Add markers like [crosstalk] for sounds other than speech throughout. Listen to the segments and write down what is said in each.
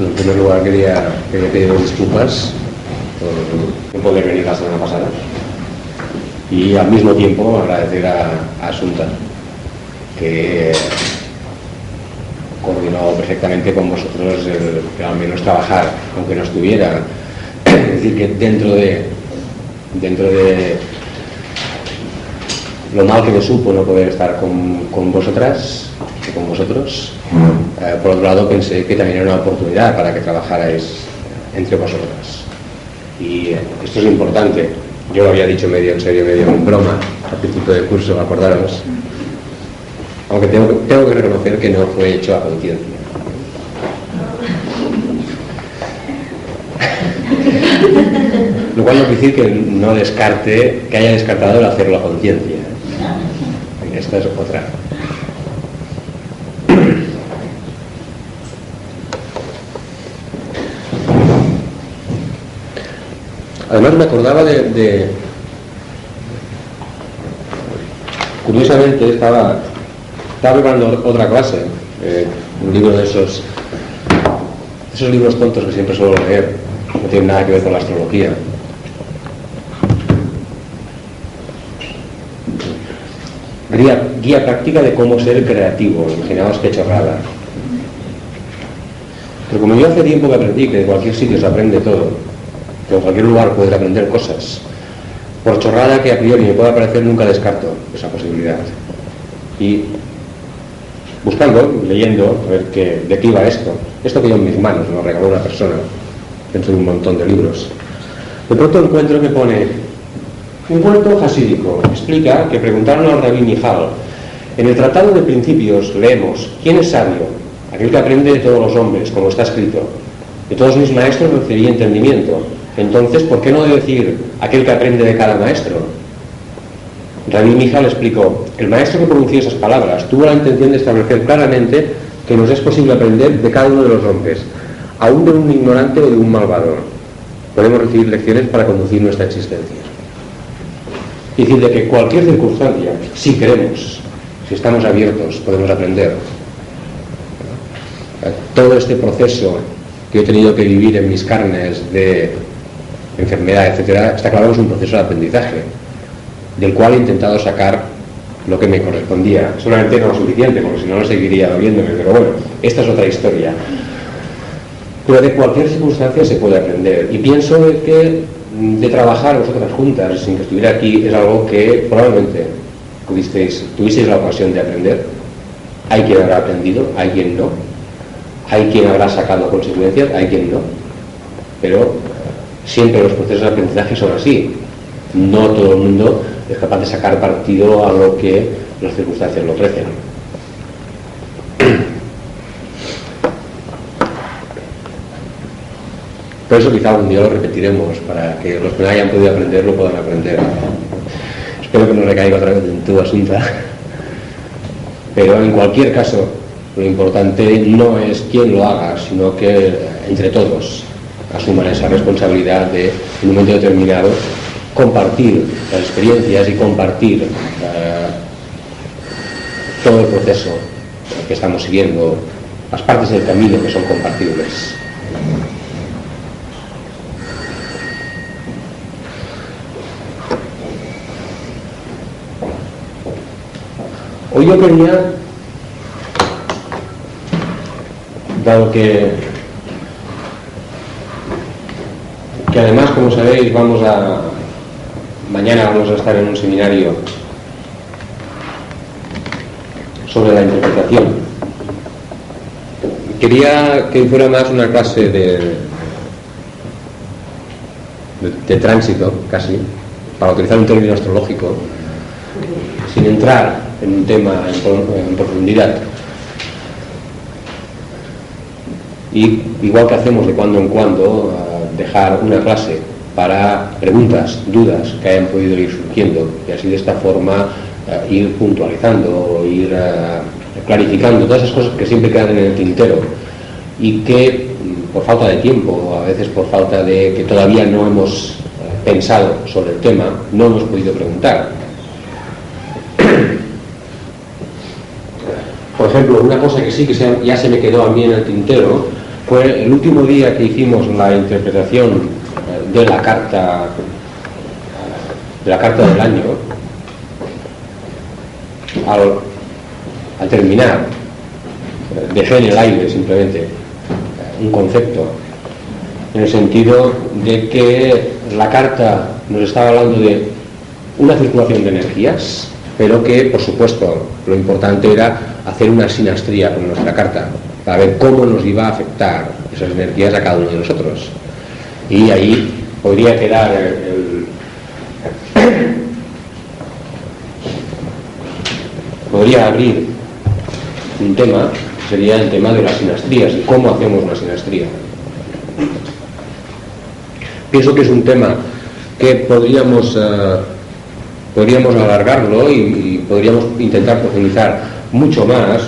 En primer lugar quería, quería pediros disculpas por no poder venir la semana pasada y al mismo tiempo agradecer a, Asunta que coordinó perfectamente con vosotros el, el al menos trabajar, aunque no estuviera. Es decir, que dentro de, dentro de lo mal que me supo no poder estar con, con vosotras con vosotros, eh, por otro lado pensé que también era una oportunidad para que trabajarais entre vosotras. Y eh, esto es importante. Yo lo había dicho medio en serio, medio en broma al principio del curso, acordaros. Aunque tengo, tengo que reconocer que no fue hecho a conciencia. Lo cual no quiere decir que no descarte, que haya descartado el hacerlo a conciencia. Esta es otra. Además me acordaba de, Curiosamente estaba, estaba preparando otra clase, eh, un libro de esos, esos libros tontos que siempre suelo leer, no tienen nada que ver con la astrología. Guía, guía práctica de cómo ser creativo, imaginaos qué chorrada. Pero como yo hace tiempo que aprendí que de cualquier sitio se aprende todo, que en cualquier lugar puedes aprender cosas, por chorrada que a priori me pueda parecer, nunca descarto esa posibilidad. Y buscando, leyendo, a ver qué, de qué iba esto, esto que yo en mis manos me lo regaló una persona dentro de un montón de libros, de pronto encuentro que pone un cuento jasídico. Explica que preguntaron al rabí Mijal, en el Tratado de Principios leemos, ¿quién es sabio? Aquel que aprende de todos los hombres, como está escrito. De todos mis maestros recibí entendimiento. Entonces, ¿por qué no decir aquel que aprende de cada maestro? Rabí Mijal explicó, el maestro que pronunció esas palabras tuvo la intención de establecer claramente que nos es posible aprender de cada uno de los hombres, aún de un ignorante o de un malvado. Podemos recibir lecciones para conducir nuestra existencia. Es decir, de que cualquier circunstancia, si queremos, si estamos abiertos, podemos aprender. Todo este proceso que he tenido que vivir en mis carnes de enfermedad, etcétera, está claro que es un proceso de aprendizaje, del cual he intentado sacar lo que me correspondía. Solamente no lo suficiente, porque si no, no seguiría doliéndome, pero bueno, esta es otra historia. Pero de cualquier circunstancia se puede aprender. Y pienso que de trabajar vosotras juntas sin que estuviera aquí es algo que probablemente pudisteis, tuvisteis la ocasión de aprender. Hay quien habrá aprendido, hay quien no. Hay quien habrá sacado consecuencias, hay quien no. Pero siempre los procesos de aprendizaje son así. No todo el mundo es capaz de sacar partido a lo que las circunstancias lo ofrecen. [clears throat] Por eso quizá algún día lo repetiremos, para que los que no hayan podido aprender lo puedan aprender. Espero que no le caiga otra vez en tu asunto. [laughs] Pero en cualquier caso, lo importante no es quién lo haga, sino que entre todos asuman esa responsabilidad de, en un momento determinado, compartir las experiencias y compartir eh, todo el proceso que estamos siguiendo, las partes del camino que son compartibles. Hoy yo quería, dado que, que además, como sabéis, vamos a, mañana vamos a estar en un seminario sobre la interpretación. Quería que fuera más una clase de, de, tránsito, casi, para utilizar un término astrológico, sin entrar en un tema en, en profundidad. y igual que hacemos de cuando en cuando, dejar una clase para preguntas, dudas que hayan podido ir surgiendo y así de esta forma eh, ir puntualizando, ir eh, clarificando todas esas cosas que siempre quedan en el tintero y que mm, por falta de tiempo, a veces por falta de que todavía no hemos pensado sobre el tema, no hemos podido preguntar. Por ejemplo, una cosa que sí que ya se me quedó a mí en el tintero fue el último día que hicimos la interpretación eh, de la carta de la carta del año al, terminar eh, dejé en el aire simplemente eh, un concepto en el sentido de que la carta nos estaba hablando de una circulación de energías pero que por supuesto lo importante era hacer una sinastría con nuestra carta para ver cómo nos iba a afectar esas energías a cada uno de nosotros. Y ahí podría quedar el, podría abrir un tema, sería el tema de las sinastrías y cómo hacemos una sinastría. Pienso que es un tema que podríamos, eh, podríamos alargarlo y podríamos intentar profundizar mucho más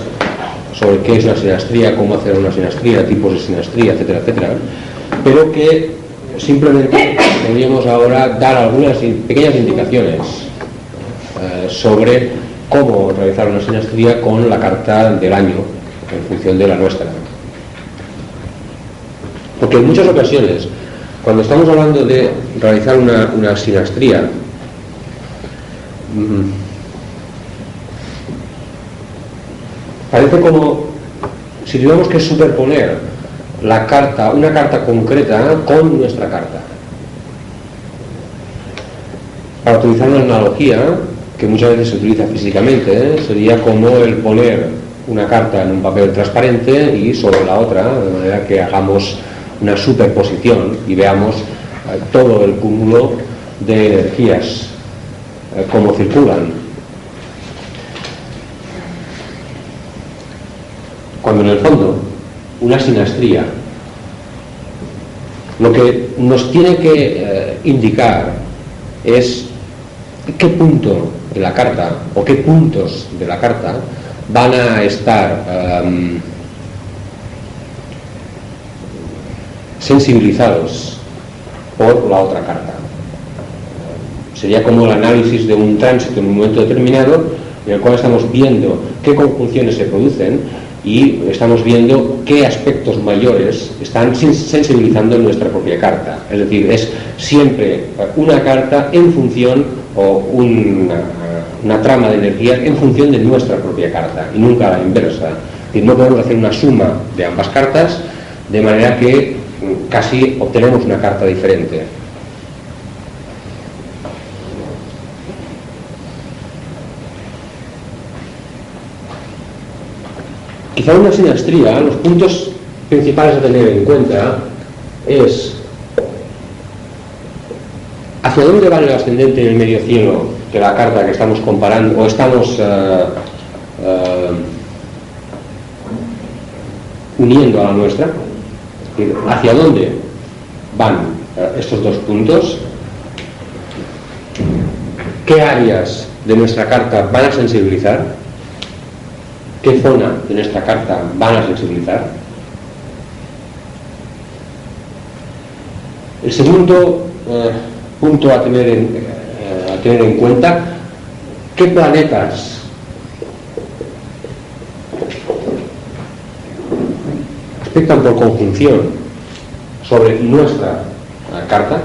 sobre qué es una sinastría, cómo hacer una sinastría, tipos de sinastría, etcétera, etcétera, pero que simplemente podríamos ahora dar algunas pequeñas indicaciones eh, sobre cómo realizar una sinastría con la carta del año en función de la nuestra. Porque en muchas ocasiones, cuando estamos hablando de realizar una, una sinastría, mm, Parece como si tuviéramos que superponer la carta, una carta concreta con nuestra carta. Para utilizar una analogía, que muchas veces se utiliza físicamente, ¿eh? sería como el poner una carta en un papel transparente y sobre la otra, de manera que hagamos una superposición y veamos eh, todo el cúmulo de energías, eh, cómo circulan en el fondo una sinastría lo que nos tiene que eh, indicar es qué punto de la carta o qué puntos de la carta van a estar em, sensibilizados por la otra carta. Sería como el análisis de un tránsito en un momento determinado en el cual estamos viendo qué conjunciones se producen y estamos viendo qué aspectos mayores están sensibilizando nuestra propia carta. Es decir, es siempre una carta en función o una, trama de energía en función de nuestra propia carta y nunca la inversa. Es decir, no podemos hacer una suma de ambas cartas de manera que casi obtenemos una carta diferente. Quizá una sinastría, los puntos principales a tener en cuenta es hacia dónde va el ascendente en el medio cielo de la carta que estamos comparando o estamos eh, eh, uniendo a la nuestra, hacia dónde van eh, estos dos puntos, qué áreas de nuestra carta van a sensibilizar qué zona de nuestra carta van a sensibilizar. El segundo eh, punto a tener, en, eh, a tener en cuenta, qué planetas aspectan por conjunción sobre nuestra carta,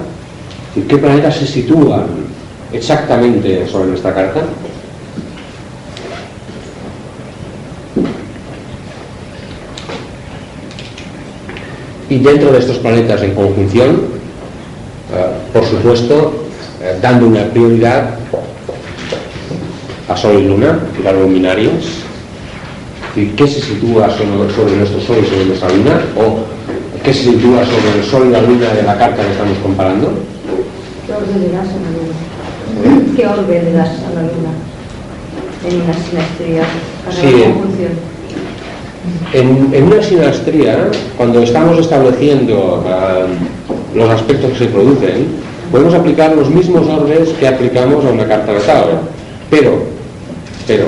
y qué planetas se sitúan exactamente sobre nuestra carta. Y dentro de estos planetas en conjunción, eh, por supuesto, eh, dando una prioridad a Sol y Luna, las luminarias, ¿qué se sitúa sobre, nuestro Sol y sobre nuestra Luna? ¿O qué se sitúa sobre el Sol y la Luna de la carta que estamos comparando? ¿Qué orden le das a la Luna? ¿Qué orden le das a la Luna? En una sinastría, sí, conjunción. En, una sinastría, cuando estamos estableciendo uh, los aspectos que se producen, podemos aplicar los mismos orbes que aplicamos a una carta natal. Pero, pero,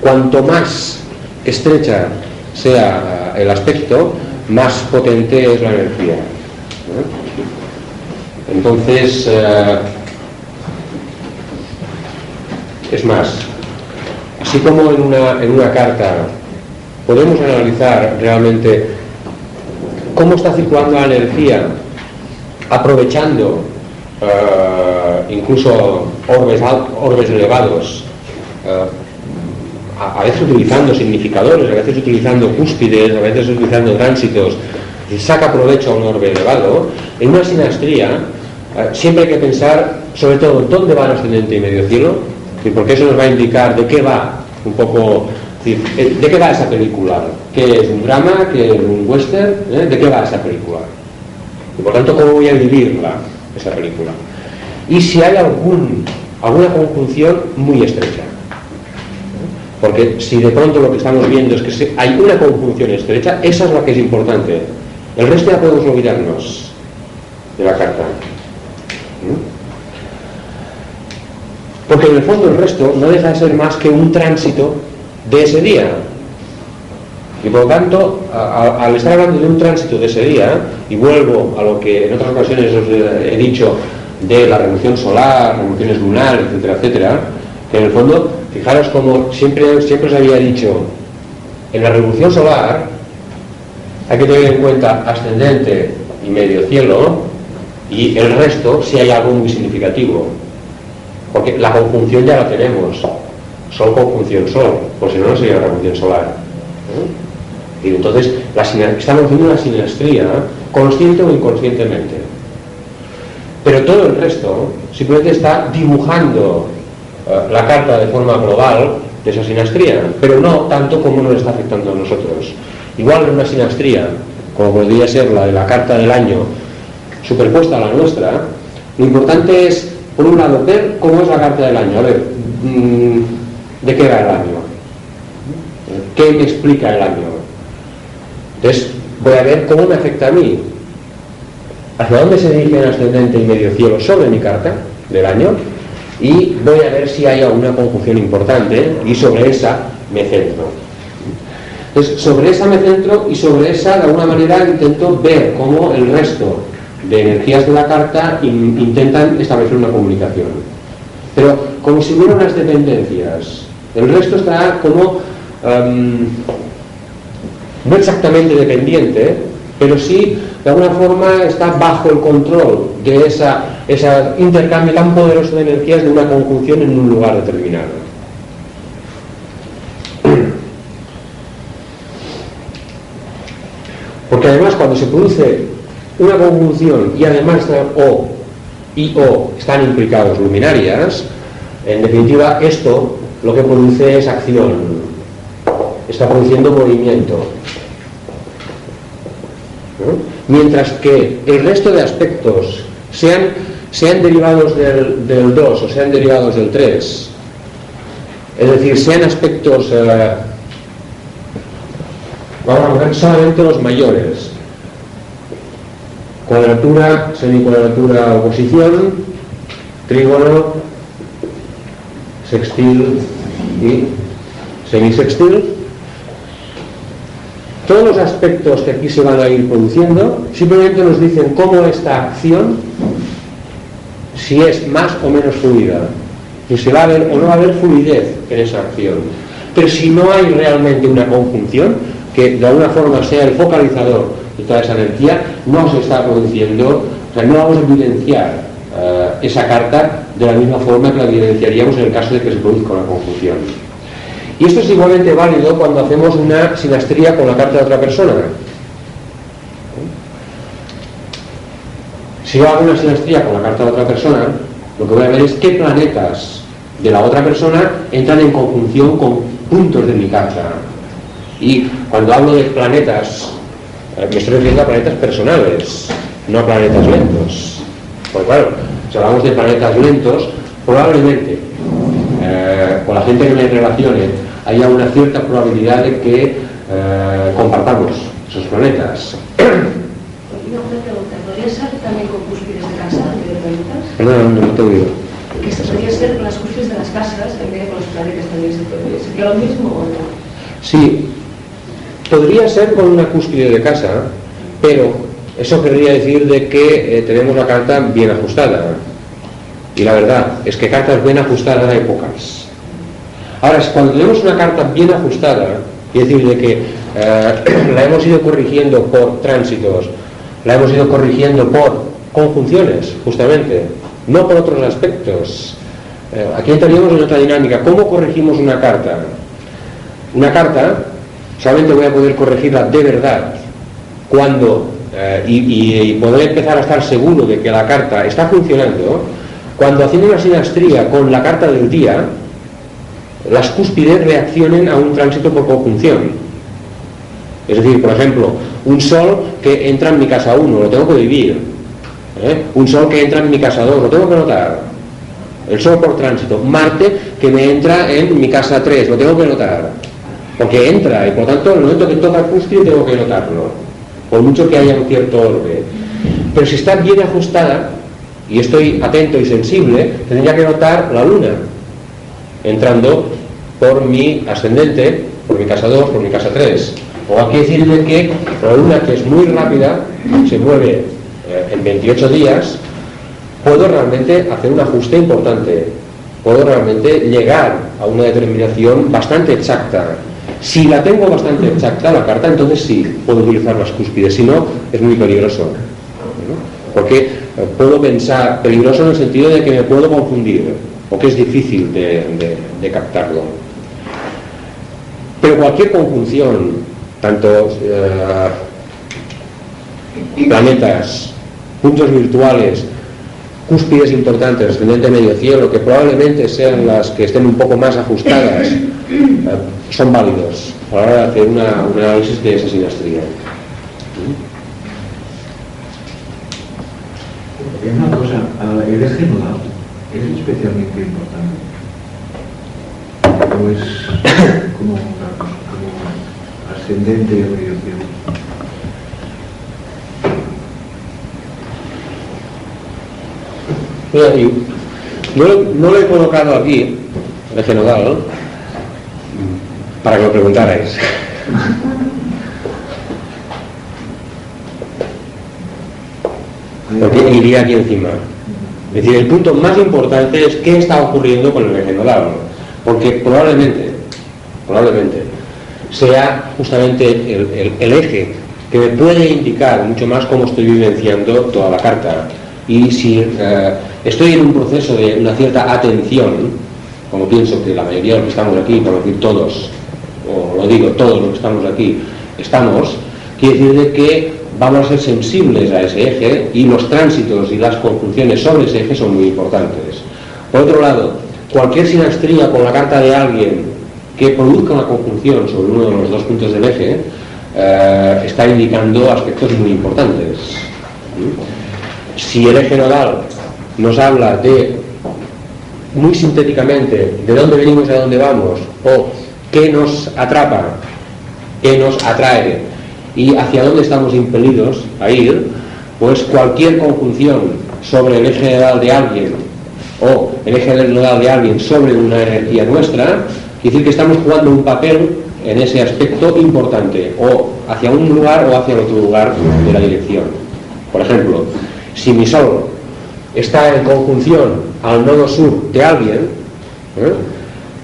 cuanto más estrecha sea el aspecto, más potente es la energía. Entonces, uh, es más, así como en una, en una carta podemos analizar realmente cómo está circulando la energía aprovechando uh, incluso orbes, orbes elevados, uh, a, veces utilizando significadores, a veces utilizando cúspides, a veces utilizando tránsitos, y saca provecho a un orbe elevado, en una sinastría uh, siempre hay que pensar sobre todo dónde va el ascendente y medio cielo, porque eso nos va a indicar de qué va un poco eh, ¿De qué va esa película? ¿Qué es un drama? ¿Qué es un western? ¿Eh? ¿De qué va esa película? Y por tanto, ¿cómo voy a vivirla, esa película? Y si hay alguna conjunción muy estrecha. Porque si de pronto lo que estamos viendo es que hay una conjunción estrecha, esa es la que es importante. El resto ya podemos olvidarnos de la carta. Porque en el fondo el resto no deja de ser más que un tránsito de ese día. Y por lo tanto, al estar hablando de un tránsito de ese día, y vuelvo a lo que en otras ocasiones os he dicho de la revolución solar, revoluciones lunares, etcétera, etcétera, que en el fondo, fijaros como siempre, siempre os había dicho, en la revolución solar hay que tener en cuenta ascendente y medio cielo, y el resto si hay algo muy significativo, porque la conjunción ya la tenemos, Sol conjunción Sol, por si no, no sería la conjunción solar. ¿eh? Y entonces estamos haciendo una sinastría, consciente o inconscientemente. Pero todo el resto simplemente está dibujando eh, la carta de forma global de esa sinastría, pero no tanto como nos está afectando a nosotros. Igual en una sinastría, como podría ser la de la carta del año, superpuesta a la nuestra, lo importante es, por un lado, ver cómo es la carta del año. A ver, mmm, ¿De qué va el año? ¿Qué me explica el año? Entonces, voy a ver cómo me afecta a mí. ¿Hacia dónde se dirige el ascendente y medio cielo sobre mi carta del año? Y voy a ver si hay alguna conjunción importante y sobre esa me centro. Entonces, sobre esa me centro y sobre esa, de alguna manera, intento ver cómo el resto de energías de la carta intentan establecer una comunicación. Pero como si hubiera unas dependencias el resto está como um, no exactamente dependiente, pero sí de alguna forma está bajo el control de ese intercambio tan poderoso de energías de una conjunción en un lugar determinado. Porque además cuando se produce una conjunción y además O y O están implicados luminarias, en definitiva esto lo que produce es acción, está produciendo movimiento. Mientras que el resto de aspectos, sean, sean derivados del, 2 o sean derivados del 3, es decir, sean aspectos, eh, vamos a ver solamente los mayores, cuadratura, semicuadratura, oposición, trígono, sextil y semisextil. Todos los aspectos que aquí se van a ir produciendo simplemente nos dicen cómo esta acción, si es más o menos fluida, si va a haber o no va a haber fluidez en esa acción. Pero si no hay realmente una conjunción, que de alguna forma sea el focalizador de toda esa energía, no se está produciendo, o sea, no vamos a evidenciar uh, esa carta de la misma forma que la evidenciaríamos en el caso de que se produzca una conjunción. Y esto es igualmente válido cuando hacemos una sinastría con la carta de otra persona. Si yo hago una sinastría con la carta de otra persona, lo que voy a ver es qué planetas de la otra persona entran en conjunción con puntos de mi carta. Y cuando hablo de planetas, eh, me estoy refiriendo a planetas personales, no a planetas lentos. Pues claro, si hablamos de planetas lentos, probablemente eh, con la gente que me relacione haya una cierta probabilidad de que eh, compartamos esos planetas. Una pregunta, ¿podría ser también con cúspides de casa, de planetas? Perdón, no, no te oído. Que se podría ser con las cúspides de las casas, en vez de con los planetas también se podría. ¿Sería lo mismo o no? Sí, podría ser con una cúspide de casa, pero eso querría decir de que eh, tenemos la carta bien ajustada. Y la verdad es que cartas bien ajustadas hay pocas. Ahora, cuando tenemos una carta bien ajustada, y decir de que eh, [clears throat] la hemos ido corrigiendo por tránsitos, la hemos ido corrigiendo por conjunciones, justamente, no por otros aspectos. Eh, aquí entraríamos en otra dinámica. ¿Cómo corregimos una carta? Una carta solamente voy a poder corregirla de verdad cuando, eh, y, podré empezar a estar seguro de que la carta está funcionando, cuando haciendo una sinastría con la carta del día, las cúspides reaccionen a un tránsito por conjunción. Es decir, por ejemplo, un sol que entra en mi casa 1, lo tengo que vivir. ¿eh? Un sol que entra en mi casa 2, lo tengo que notar. El sol por tránsito. Marte que me entra en mi casa 3, lo tengo que notar. Porque entra y por tanto en el momento que toca cúspide tengo que notarlo. Por mucho que haya un cierto orden. Pero si está bien ajustada y estoy atento y sensible, tendría que notar la luna entrando por mi ascendente, por mi casa 2, por mi casa 3. O aquí decirle que la luna, que es muy rápida, se mueve eh, en 28 días, puedo realmente hacer un ajuste importante. Puedo realmente llegar a una determinación bastante exacta. Si la tengo bastante exacta la carta, entonces sí, puedo utilizar las cúspides. Si no, es muy peligroso. ¿no? Porque eh, puedo pensar, peligroso en el sentido de que me puedo confundir o que es difícil de, de, de captarlo. Pero cualquier conjunción, tanto eh, planetas, puntos virtuales, cúspides importantes, ascendente medio cielo, que probablemente sean las que estén un poco más ajustadas, [coughs] eh, son válidos a la hora de hacer una, un análisis de esa sinastría. Y una cosa, el eje nodal es especialmente importante. O es como, como ascendente de medio cielo. Mira, y no, no lo he colocado aquí, el eje nodal, para que lo preguntarais. Porque iría aquí encima. Es decir, el punto más importante es qué está ocurriendo con el nodal. Porque probablemente, probablemente, sea justamente el eje que me puede indicar mucho más cómo estoy vivenciando toda la carta. Y si eh, estoy en un proceso de una cierta atención, como pienso que la mayoría de los que estamos aquí, por decir todos, o lo digo, todos los que estamos aquí, estamos, quiere decir de que vamos a ser sensibles a ese eje y los tránsitos y las conjunciones sobre ese eje son muy importantes. Por otro lado, cualquier sinastría con la carta de alguien que produzca una conjunción sobre uno de los dos puntos del eje eh, está indicando aspectos muy importantes. Si el eje nodal nos habla de, muy sintéticamente, de dónde venimos y a dónde vamos, o qué nos atrapa, qué nos atrae, y hacia dónde estamos impelidos a ir, pues cualquier conjunción sobre el eje nodal de alguien o el eje nodal de alguien sobre una energía nuestra, quiere decir que estamos jugando un papel en ese aspecto importante, o hacia un lugar o hacia otro lugar de la dirección. Por ejemplo, si mi sol está en conjunción al nodo sur de alguien, ¿eh?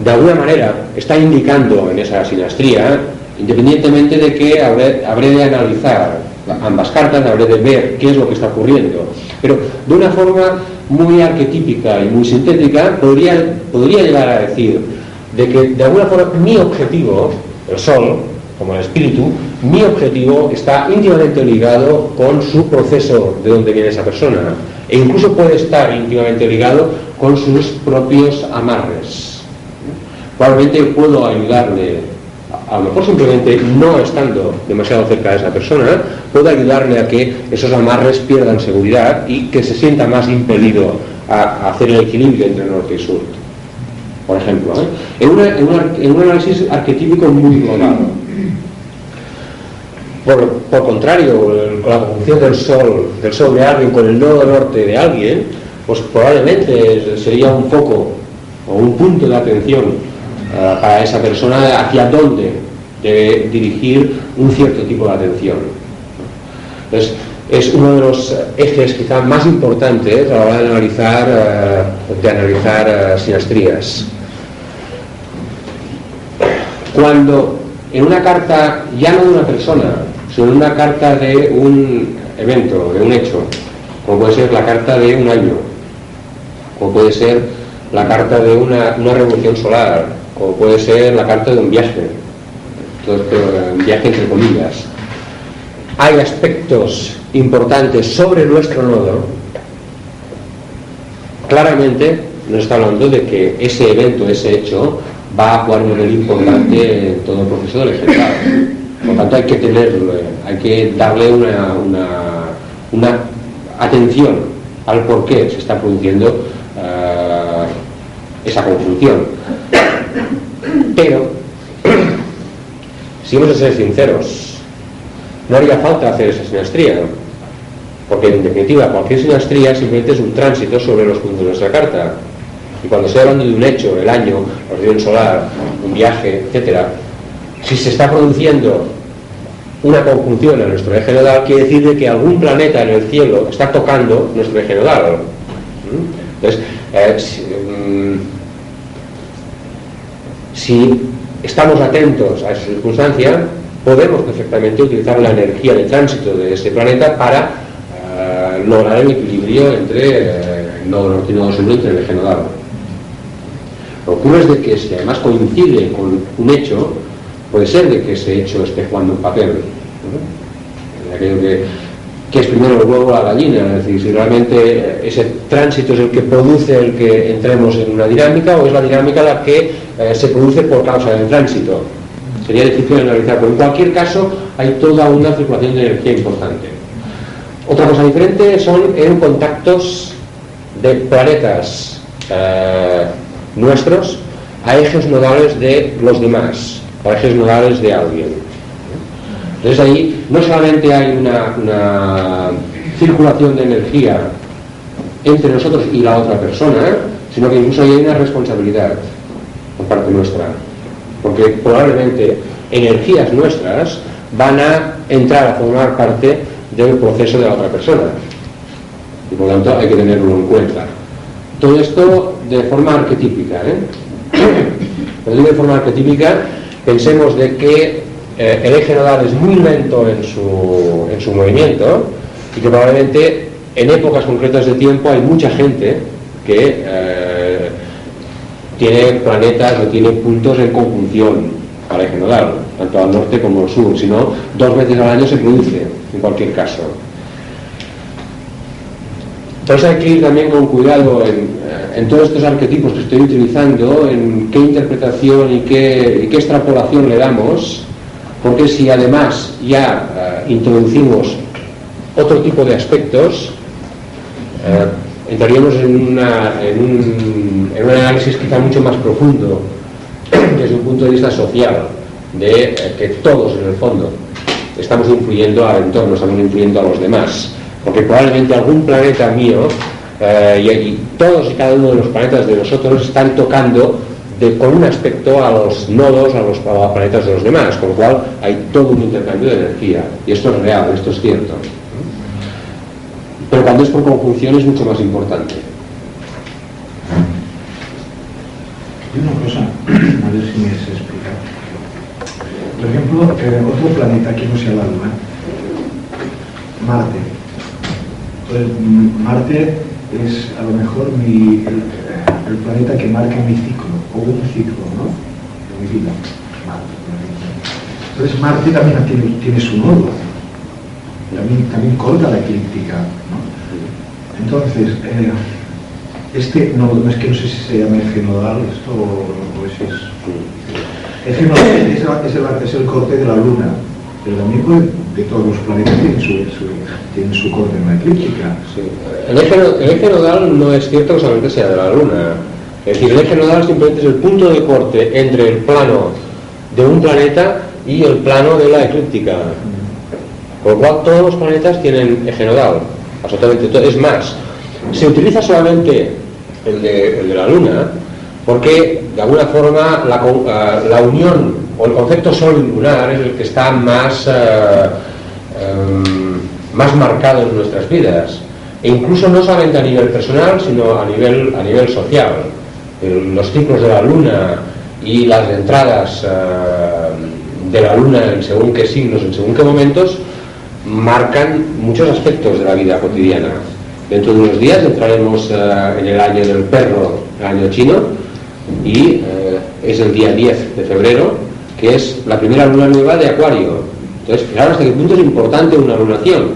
De alguna manera está indicando en esa sinastría independientemente de que habré, de analizar ambas cartas, habré de ver qué es lo que está ocurriendo. Pero de una forma muy arquetípica y muy sintética, podría, podría llegar a decir de que de alguna forma mi objetivo, el Sol, como el espíritu, mi objetivo está íntimamente ligado con su proceso de donde viene esa persona. E incluso puede estar íntimamente ligado con sus propios amarres. Probablemente puedo ayudarle a lo mejor simplemente no estando demasiado cerca de esa persona, puede ayudarle a que esos amarres pierdan seguridad y que se sienta más impelido a, hacer el equilibrio entre norte y sur. Por ejemplo, ¿eh? en, un análisis arquetípico muy global. Por, por contrario, la conjunción del Sol, del Sol de alguien con el nodo norte de alguien, pues probablemente sería un foco o un punto de atención para esa persona hacia dónde debe dirigir un cierto tipo de atención. Entonces, es uno de los ejes quizá más importantes a la hora de analizar, de analizar eh, sinastrías. Cuando en una carta, ya no de una persona, sino en una carta de un evento, de un hecho, como puede ser la carta de un año, como puede ser la carta de una revolución solar, como puede ser la carta de un viaje, un viaje entre comillas, hay aspectos importantes sobre nuestro nodo, claramente nos está hablando de que ese evento, ese hecho, va a jugar un papel importante en todo el proceso del ejecutado. Por lo tanto, hay que tenerlo, hay que darle una, una, una atención al por qué se está produciendo eh, esa conjunción. Pero, [clears throat] si hemos de ser sinceros, no haría falta hacer esa sinastría, porque en definitiva cualquier sinastría simplemente es un tránsito sobre los puntos de nuestra carta. Y cuando estoy hablando de un hecho, el año, la región solar, un viaje, etcétera, si se está produciendo una conjunción en nuestro eje nodal, quiere decir de que algún planeta en el cielo está tocando nuestro eje nodal. Entonces, eh, mm, si estamos atentos a esa circunstancia, podemos perfectamente utilizar la energía de tránsito de ese planeta para eh, lograr el equilibrio entre eh, el nodo norte y el nodo sur entre el eje nodal. Lo que ocurre es de que si además coincide con un hecho, puede ser de que ese hecho esté jugando un papel. ¿no? Aquello que, que es primero el huevo o la gallina, es decir, si realmente eh, ese tránsito es el que produce el que entremos en una dinámica o es la dinámica la que eh, se produce por causa del tránsito. Sería difícil analizar, pero en cualquier caso hay toda una circulación de energía importante. Otra cosa diferente son en contactos de planetas eh, nuestros a ejes nodales de los demás, a ejes nodales de alguien. Entonces ahí no solamente hay una, una circulación de energía entre nosotros y la otra persona, sino que incluso hay una responsabilidad por parte nuestra. Porque probablemente energías nuestras van a entrar a formar parte del proceso de la otra persona. Y por lo tanto hay que tenerlo en cuenta. Todo esto de forma arquetípica. ¿eh? [coughs] Digo de forma arquetípica, pensemos de que eh, el eje nodal es muy lento en su, en su movimiento y que probablemente en épocas concretas de tiempo hay mucha gente que eh, tiene planetas o tiene puntos en conjunción al eje nodal, tanto al norte como al sur, si no, dos veces al año se produce, en cualquier caso. Entonces hay que ir también con cuidado en, en, todos estos arquetipos que estoy utilizando, en qué interpretación y qué, extrapolación le damos, porque si además ya uh, introducimos otro tipo de aspectos, uh, entraríamos en, en, un, en, un, análisis quizá mucho más profundo [clears throat] desde un punto de vista social, de eh, que todos en el fondo estamos influyendo al entorno, estamos influyendo a los demás porque probablemente algún planeta mío eh, y, todos y cada uno de los planetas de nosotros están tocando de, con un aspecto a los nodos, a los, planetas de los demás, con lo cual hay todo un intercambio de energía. Y esto es real, esto es cierto. Pero cuando es por conjunción es mucho más importante. Y una cosa, [clears throat] a ver si me has. Por ejemplo, otro planeta que no sea la Luna, Marte. Pues Marte es a lo mejor el, planeta que marca mi ciclo, o un ciclo, ¿no? De mi vida. Marte, Entonces Marte también tiene, tiene su nodo, también, también corta la eclíptica. Entonces, eh, este no, es que no sé si se llama eje nodal esto o, o es eso. Nodal es, es, el, es el corte de la Luna, pero también puede, de todos los planetas tienen su, su, tienen su corte en la eclíptica. Sí. El, eje, el, eje, nodal no es cierto que solamente sea de la Luna. Es decir, el eje nodal simplemente es el punto de corte entre el plano de un planeta y el plano de la eclíptica. Por lo cual todos los planetas tienen eje nodal, absolutamente todo. Es más, se utiliza solamente el de, la Luna porque de alguna forma la, eh, la unión o el concepto sol lunar es el que está más, eh, em, más marcado en nuestras vidas. E incluso no solamente a nivel personal, sino a nivel, a nivel social. Los ciclos de la luna y las entradas eh, de la luna en según qué signos, en según qué momentos, marcan muchos aspectos de la vida cotidiana. Dentro de unos días entraremos eh, en el año del perro, el año chino, y eh, es el día 10 de febrero, que es la primera luna nueva de Acuario. Entonces, fijaros hasta qué punto es importante una lunación,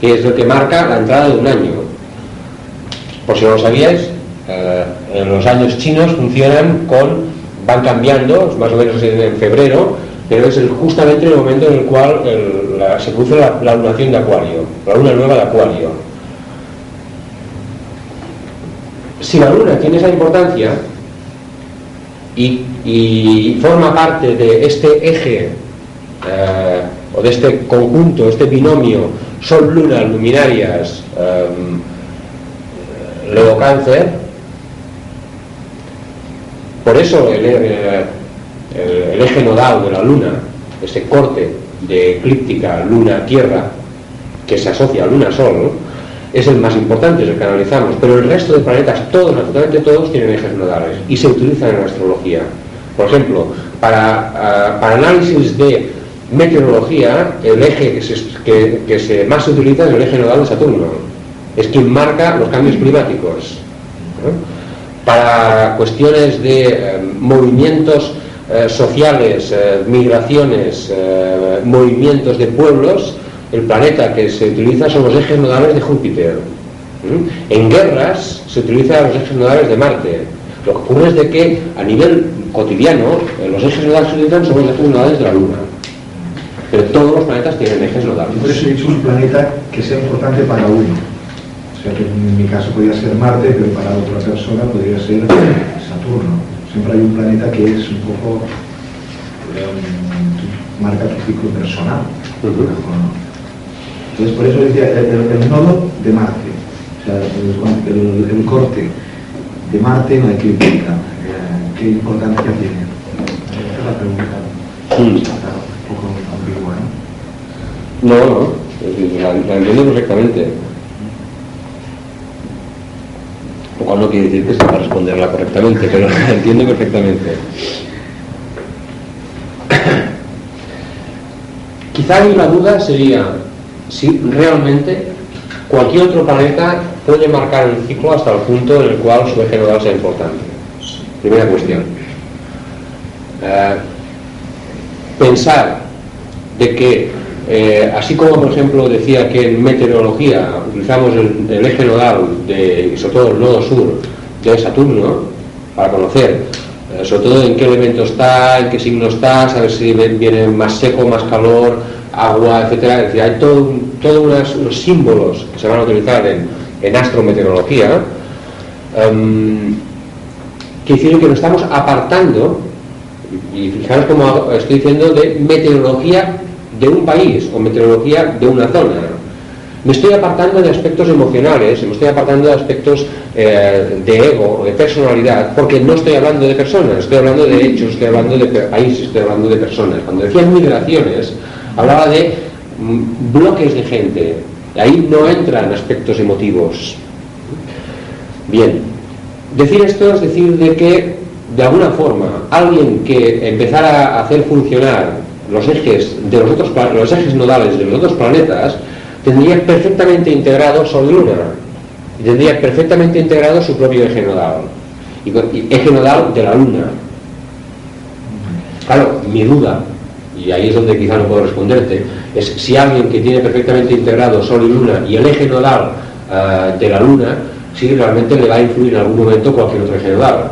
que es lo que marca la entrada de un año. Por si no lo sabíais, eh, los años chinos funcionan con, van cambiando, más o menos en, en febrero, pero es el- justamente el momento en el cual el- se produce la, la lunación de Acuario, la luna nueva de Acuario. Si la luna tiene esa importancia y, forma parte de este eje eh, o de este conjunto, este binomio Sol-Luna, luminarias, Leo Cáncer, por eso el, eh, el- el eje nodal de la Luna, ese corte de eclíptica Luna-Tierra, que se asocia a Luna-Sol, es el más importante, es el que analizamos, pero el resto de planetas, todos, absolutamente todos, tienen ejes nodales y se utilizan en astrología. Por ejemplo, para, ah, análisis de meteorología, el eje que se, más se utiliza es el eje nodal de Saturno. Es quien marca los cambios climáticos. Para cuestiones de eh, movimientos eh, sociales, eh, migraciones, eh, movimientos de pueblos, el planeta que se utiliza son los ejes nodales de Júpiter. En guerras se utilizan los ejes nodales de Marte. Lo que ocurre es de que a nivel cotidiano los ejes nodales que se utilizan son los ejes nodales de la Luna. Pero todos los planetas tienen ejes nodales. Eso he dicho un planeta que sea importante para uno. O sea que en mi caso podría ser Marte, pero para otra persona podría ser Saturno. Siempre hay un planeta que es un poco eh, tu- marca tu ciclo personal. Entonces por eso decía el, el- el nodo de Marte, o sea, el, corte de Marte no hay que implica. Eh, ¿Qué importancia tiene? Esa es la pregunta. Mm. Está un poco ambigua, ¿no? No, no, la, la entiendo perfectamente. Lo cual no quiere decir que sepa responderla correctamente, pero [laughs] la entiendo perfectamente. [coughs] Quizá ahí la duda sería si realmente cualquier otro planeta puede marcar un ciclo hasta el punto en el cual su eje nodal sea importante. Primera cuestión. Eh, pensar de que, eh, así como por ejemplo decía que en meteorología utilizamos el, eje nodal, de, sobre todo el nodo sur de Saturno, para conocer eh, sobre todo en qué elemento está, en qué signo está, saber si viene más seco, más calor, agua, etcétera. Es decir, hay todo, un- todo unos símbolos que se van a utilizar en, en astrometeorología em, que dicen que nos estamos apartando y fijaros como estoy diciendo de meteorología de un país o meteorología de una zona. Me estoy apartando de aspectos emocionales, me estoy apartando de aspectos eh, de ego, de personalidad, porque no estoy hablando de personas, estoy hablando de hechos, estoy hablando de países, estoy hablando de personas. Cuando decía migraciones, hablaba de mm, bloques de gente. Ahí no entran aspectos emotivos. Bien, decir esto es decir de que de alguna forma alguien que empezara a hacer funcionar los ejes de los otros los ejes nodales de los otros planetas tendría perfectamente integrado Sol y Luna y tendría perfectamente integrado su propio eje nodal y, eje nodal de la Luna. Claro, mi duda, y ahí es donde quizá no puedo responderte, es si alguien que tiene perfectamente integrado Sol y Luna y el eje nodal ah, de la Luna, si realmente le va a influir en algún momento cualquier otro eje nodal.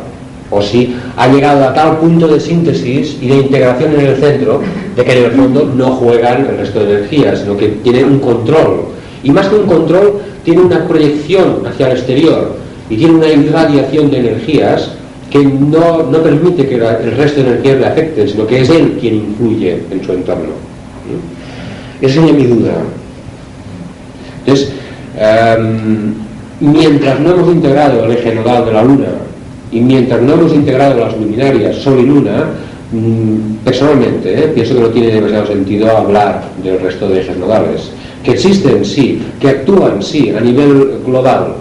O si ha llegado a tal punto de síntesis y de integración en el centro de que en el fondo no juegan el resto de energías, sino que tiene un control. Y más que un control, tiene una proyección hacia el exterior y tiene una irradiación de energías que no, no permite que el resto de energías le afecten, sino que es él quien influye en su entorno. ¿Mm? Esa sería mi duda. Entonces, em, mientras no hemos integrado el eje nodal de la Luna y mientras no hemos integrado las luminarias Sol y Luna, mm, personalmente eh, pienso que no tiene demasiado sentido hablar del resto de ejes nodales. Que existen, sí, que actúan, sí, a nivel global,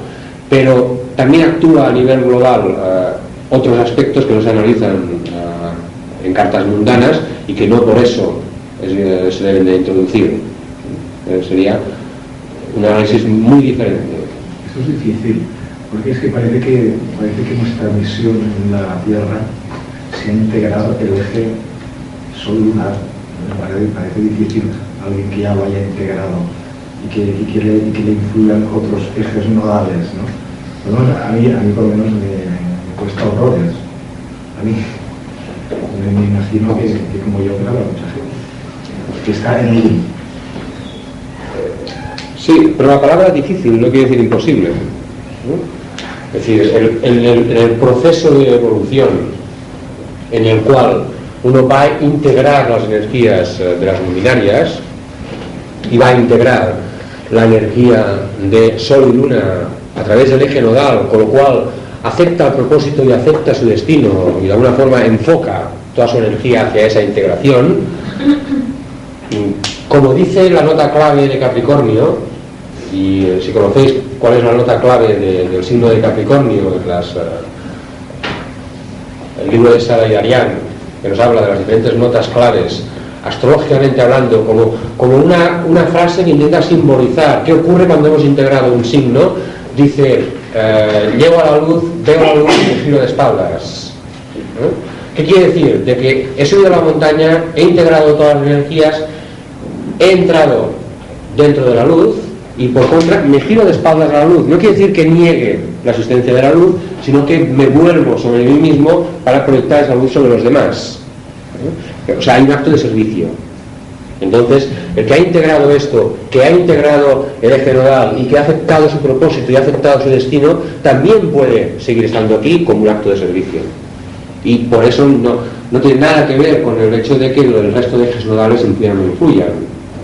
pero también actúa a nivel global eh, otros aspectos que no se analizan eh, en cartas mundanas y que no por eso se deben de introducir. sería un análisis muy diferente. Eso es difícil, porque es que parece que, parece que nuestra misión en la Tierra se ha integrado el eje sol lunar. Parece, difícil alguien que ya lo haya integrado y que, y que, le, y que le influyan otros ejes nodales. ¿no? a, mí, a mí por lo menos me, cuesta horrores. A mí me, imagino que, como yo, claro, mucha gente que está en él. Sí, pero la palabra difícil no quiere decir imposible. Es decir, en el, proceso de evolución en el cual uno va a integrar las energías eh, de las luminarias y va a integrar la energía de Sol y Luna a través del eje nodal, con lo cual acepta el propósito y acepta su destino y de alguna forma enfoca toda su energía hacia esa integración. Como dice la nota clave de Capricornio, y eh, si conocéis cuál es la nota clave del signo de Capricornio, las, eh, el libro de Sara y Arián, que nos habla de las diferentes notas claves, astrológicamente hablando, como, como una, una frase que intenta simbolizar qué ocurre cuando hemos integrado un signo, dice, eh, llego a la luz, veo la luz y giro de espaldas. ¿Qué quiere decir? De que he subido a la montaña, he integrado todas las energías, he entrado dentro de la luz, y por contra me giro de espaldas a la luz. No quiere decir que niegue la existencia de la luz, sino que me vuelvo sobre mí mismo para proyectar esa luz sobre los demás. O sea, hay un acto de servicio. Entonces, el que ha integrado esto, que ha integrado el eje nodal y que ha aceptado su propósito y ha aceptado su destino, también puede seguir estando aquí como un acto de servicio. Y por eso no, no tiene nada que ver con el hecho de que el resto de ejes nodales influyan o no influyan.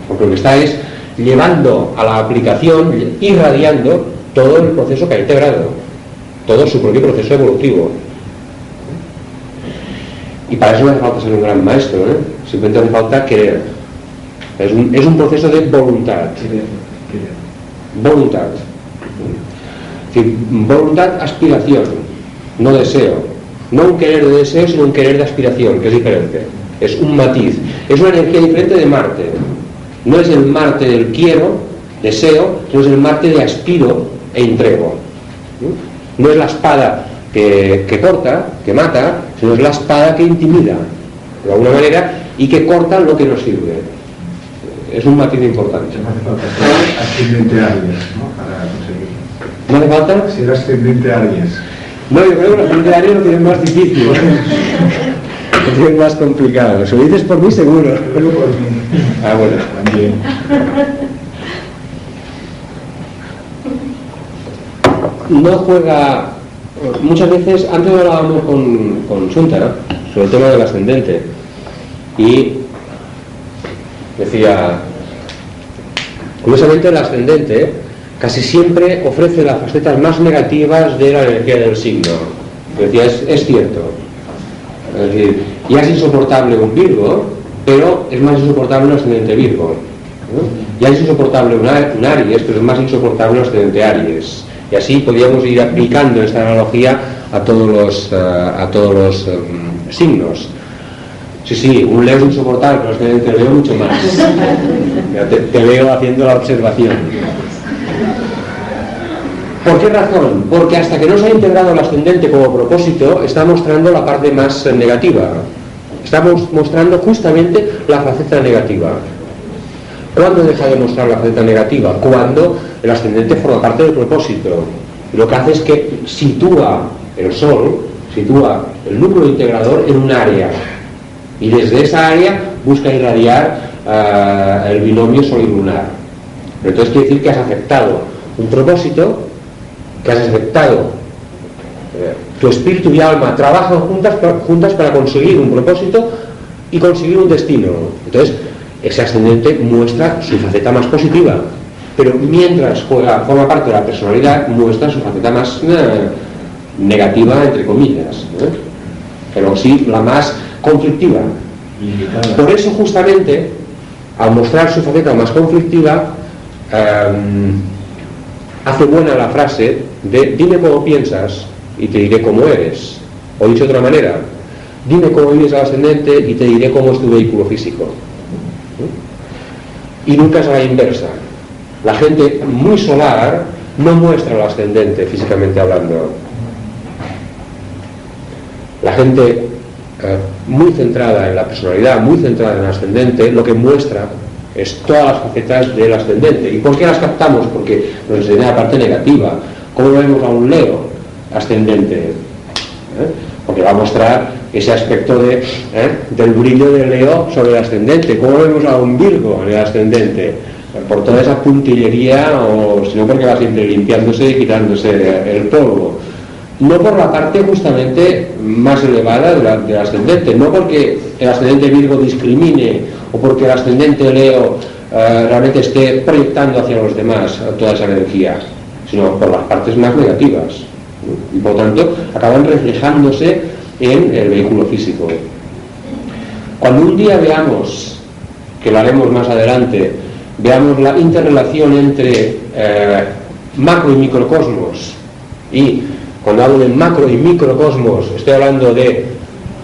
Porque lo que está es llevando a la aplicación, irradiando todo el proceso que ha integrado, todo su propio proceso evolutivo. Y para eso no hace falta ser un gran maestro, ¿eh? simplemente hace falta querer. Es un, es un proceso de voluntad. Voluntad. Es decir, voluntad, aspiración, no deseo. No un querer de deseo, sino un querer de aspiración, que es diferente. Es un matiz. Es una energía diferente de Marte. No es el Marte del quiero, deseo, sino es el Marte de aspiro e entrego. No es la espada que, corta, que mata, sino es la espada que intimida, de alguna manera, y que corta lo que no sirve. Es un matiz importante. No hace falta ser ascendente Aries, ¿no? Para conseguirlo. ¿No hace falta? Ser ascendente Aries. No, yo creo que el ascendente Aries lo tiene más difícil. [laughs] [laughs] Tiene más complicado. Si lo dices por mí, seguro. Pero por mí. Ah, bueno. También. No juega. Muchas veces, antes hablábamos con, con Sunta sobre el tema del ascendente y decía, curiosamente el ascendente casi siempre ofrece las facetas más negativas de la energía del signo. Decía, es, es cierto. Es decir, ya es insoportable un Virgo, pero es más insoportable un ascendente Virgo. Ya es insoportable un, Aries, pero es más insoportable un ascendente Aries. Y así podríamos ir aplicando esta analogía a todos los, eh, a todos los em, signos. Sí, sí, un Leo es insoportable, pero ascendente Leo mucho más. [laughs] Te, te veo haciendo la observación. ¿Por qué razón? Porque hasta que no se ha integrado el ascendente como propósito, está mostrando la parte más negativa. Estamos mostrando justamente la faceta negativa. ¿Cuándo deja de mostrar la faceta negativa? Cuando el ascendente forma parte del propósito. lo que hace es que sitúa el Sol, sitúa el núcleo integrador en un área. Y desde esa área busca irradiar uh, el binomio sol y lunar. Entonces quiere decir que has aceptado un propósito, que has aceptado tu espíritu y alma trabajan juntas, juntas para conseguir un propósito y conseguir un destino. Entonces, ese ascendente muestra su faceta más positiva. pero mientras juega, forma parte de la personalidad, muestra su faceta más eh, negativa, entre comillas, ¿eh? pero sí la más conflictiva. Por eso justamente, al mostrar su faceta más conflictiva, em, hace buena la frase de dime cómo piensas y te diré cómo eres. O dicho de otra manera, dime cómo vives al ascendente y te diré cómo es tu vehículo físico. Y nunca es a la inversa. La gente muy solar no muestra el ascendente físicamente hablando. La gente eh, muy centrada en la personalidad, muy centrada en el ascendente, lo que muestra es todas las facetas del ascendente. ¿Y por qué las captamos? Porque nos enseña la parte negativa. ¿Cómo vemos a un Leo ascendente? ¿Eh? Porque va a mostrar ese aspecto de, ¿eh? del brillo del Leo sobre el ascendente. ¿Cómo vemos a un Virgo en el ascendente? Por toda esa puntillería o sino porque va siempre limpiándose y quitándose el polvo no por la parte justamente más elevada del ascendente, no porque el ascendente Virgo discrimine o porque el ascendente Leo eh, realmente esté proyectando hacia los demás toda esa energía, sino por las partes más negativas. Y por tanto acaban reflejándose en el vehículo físico. Cuando un día veamos, que lo haremos más adelante, veamos la interrelación entre eh, macro y microcosmos y cuando hablo de macro y microcosmos, estoy hablando de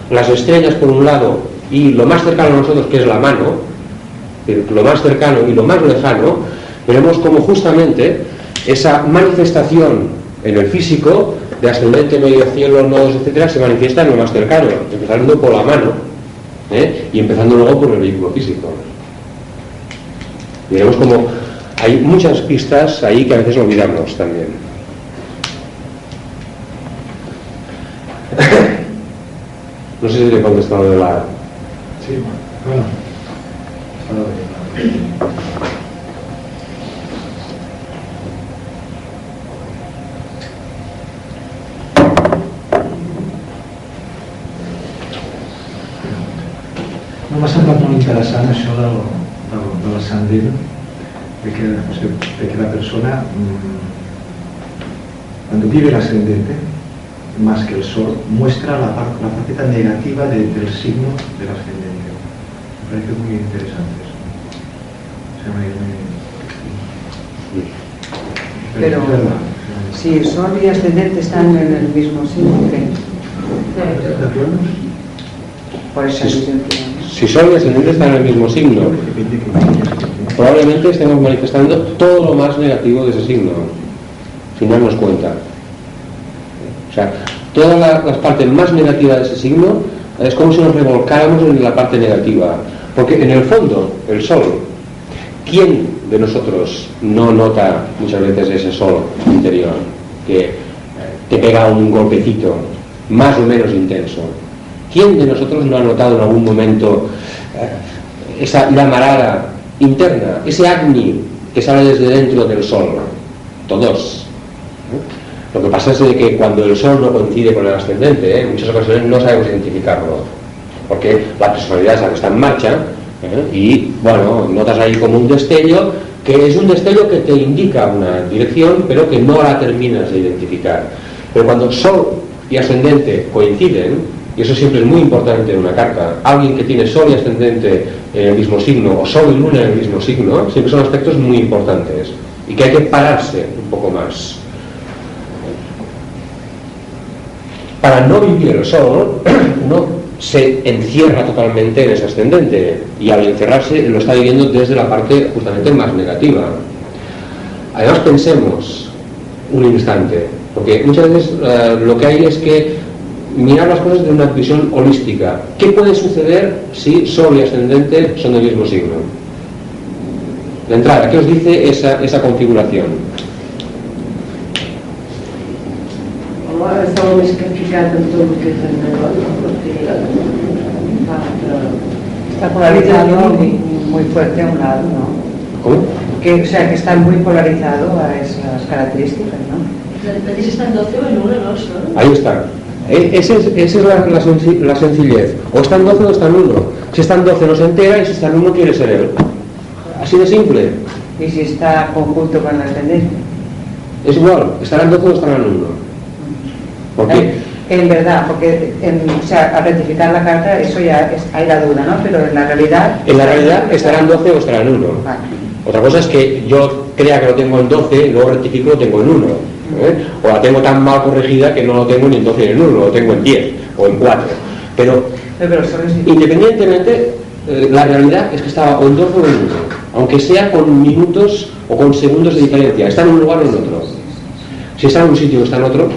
las estrellas por un lado y lo más cercano a nosotros que es la mano, lo más cercano y lo más lejano, veremos cómo justamente esa manifestación en el físico de ascendente, medio cielo, nodos, etcétera, se manifiesta en lo más cercano, empezando por la mano ¿eh? y empezando luego por el vehículo físico. Veremos cómo hay muchas pistas ahí que a veces olvidamos también. [coughs] No sé si le he contestado de la... Sí, bueno. No m'ha semblat molt interessant això del, del, de la Sandrina, de que, de que la persona, cuando vive el ascendente, más que el Sol, muestra la, la faceta negativa de, del signo del ascendente. Me parece muy interesante eso. Se me, me... Pero si Sol y ascendente están en el mismo signo, ¿qué? Por esa si, si Sol y ascendente están en el mismo signo, probablemente estemos manifestando todo lo más negativo de ese signo, sin darnos cuenta. O sea, todas las partes más negativas de ese signo es como si nos revolcáramos en la parte negativa. Porque en el fondo, el sol, ¿quién de nosotros no nota muchas veces ese sol interior que eh, te pega un golpecito más o menos intenso? ¿Quién de nosotros no ha notado en algún momento eh, esa llamarada interna, ese agni que sale desde dentro del sol? Todos. Lo que pasa es que cuando el Sol no coincide con el ascendente, ¿eh? en muchas ocasiones no sabemos identificarlo, porque la personalidad es la que está en marcha ¿eh? y, bueno, notas ahí como un destello, que es un destello que te indica una dirección, pero que no la terminas de identificar. Pero cuando Sol y ascendente coinciden, y eso siempre es muy importante en una carta, alguien que tiene Sol y ascendente en el mismo signo, o Sol y Luna en el mismo signo, siempre son aspectos muy importantes y que hay que pararse un poco más. para no vivir el sol, [clears throat] uno se encierra totalmente en ese ascendente y al encerrarse lo está viviendo desde la parte justamente más negativa. Además pensemos un instante, porque muchas veces eh, lo que hay es que mirar las cosas de una visión holística. ¿Qué puede suceder si Sol y ascendente son del mismo signo? La entrada, ¿qué os dice esa, esa configuración? tot el que el perquè Está polarizado muy fuerte a un lado, ¿no? ¿Cómo? Que, o sea, que está muy polarizado a esas características, ¿no? si está en 12 o en 1, ¿no? Ahí está. E, esa es, esa es la, la, la, sencillez. O está en 12 o está en 1. Si está en 12 no se entera y si está en 1 quiere ser él. Así de simple. ¿Y si está conjunto con el ascendente? Es igual, estarán 12 o estarán 1. ¿Por qué? En verdad, porque en, o sea, al rectificar la carta eso ya es, hay la duda, ¿no? Pero en la realidad... En la realidad estarán 12 o estarán 1. Vale. Otra cosa es que yo crea que lo tengo en 12 y luego rectifico lo tengo en 1. ¿Eh? O la tengo tan mal corregida que no lo tengo ni en 12 ni en 1, lo tengo en 10 o en 4. Pero es independientemente, eh, la realidad es que estaba o en 12 o en 1. Aunque sea con minutos o con segundos de diferencia. Está en un lugar o en otro. Si está en un sitio o está en otro,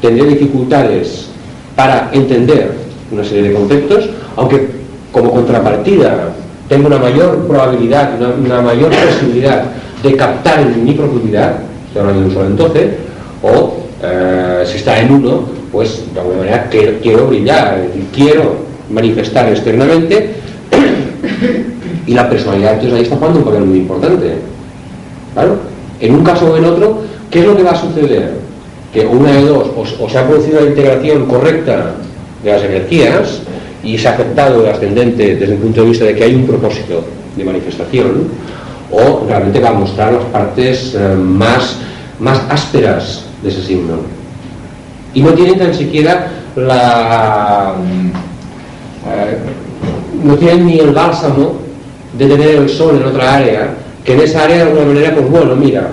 tendré dificultades para entender una serie de conceptos, aunque como contrapartida tengo una mayor probabilidad, una, una mayor posibilidad de captar en mi profundidad, estoy hablando de un solo en 12, o eh, si está en uno, pues de alguna manera quiero, quiero brillar, quiero manifestar externamente [coughs] y la personalidad entonces ahí está jugando un papel muy importante. Claro, en un caso o en otro, ¿qué es lo que va a suceder? Que una de dos, o, o se ha producido la integración correcta de las energías y se ha aceptado el ascendente desde el punto de vista de que hay un propósito de manifestación, o realmente va a mostrar las partes eh, más, más ásperas de ese signo. Y no tienen tan siquiera la... eh, no tienen ni el bálsamo de tener el sol en otra área, que en esa área de alguna manera, pues bueno, mira,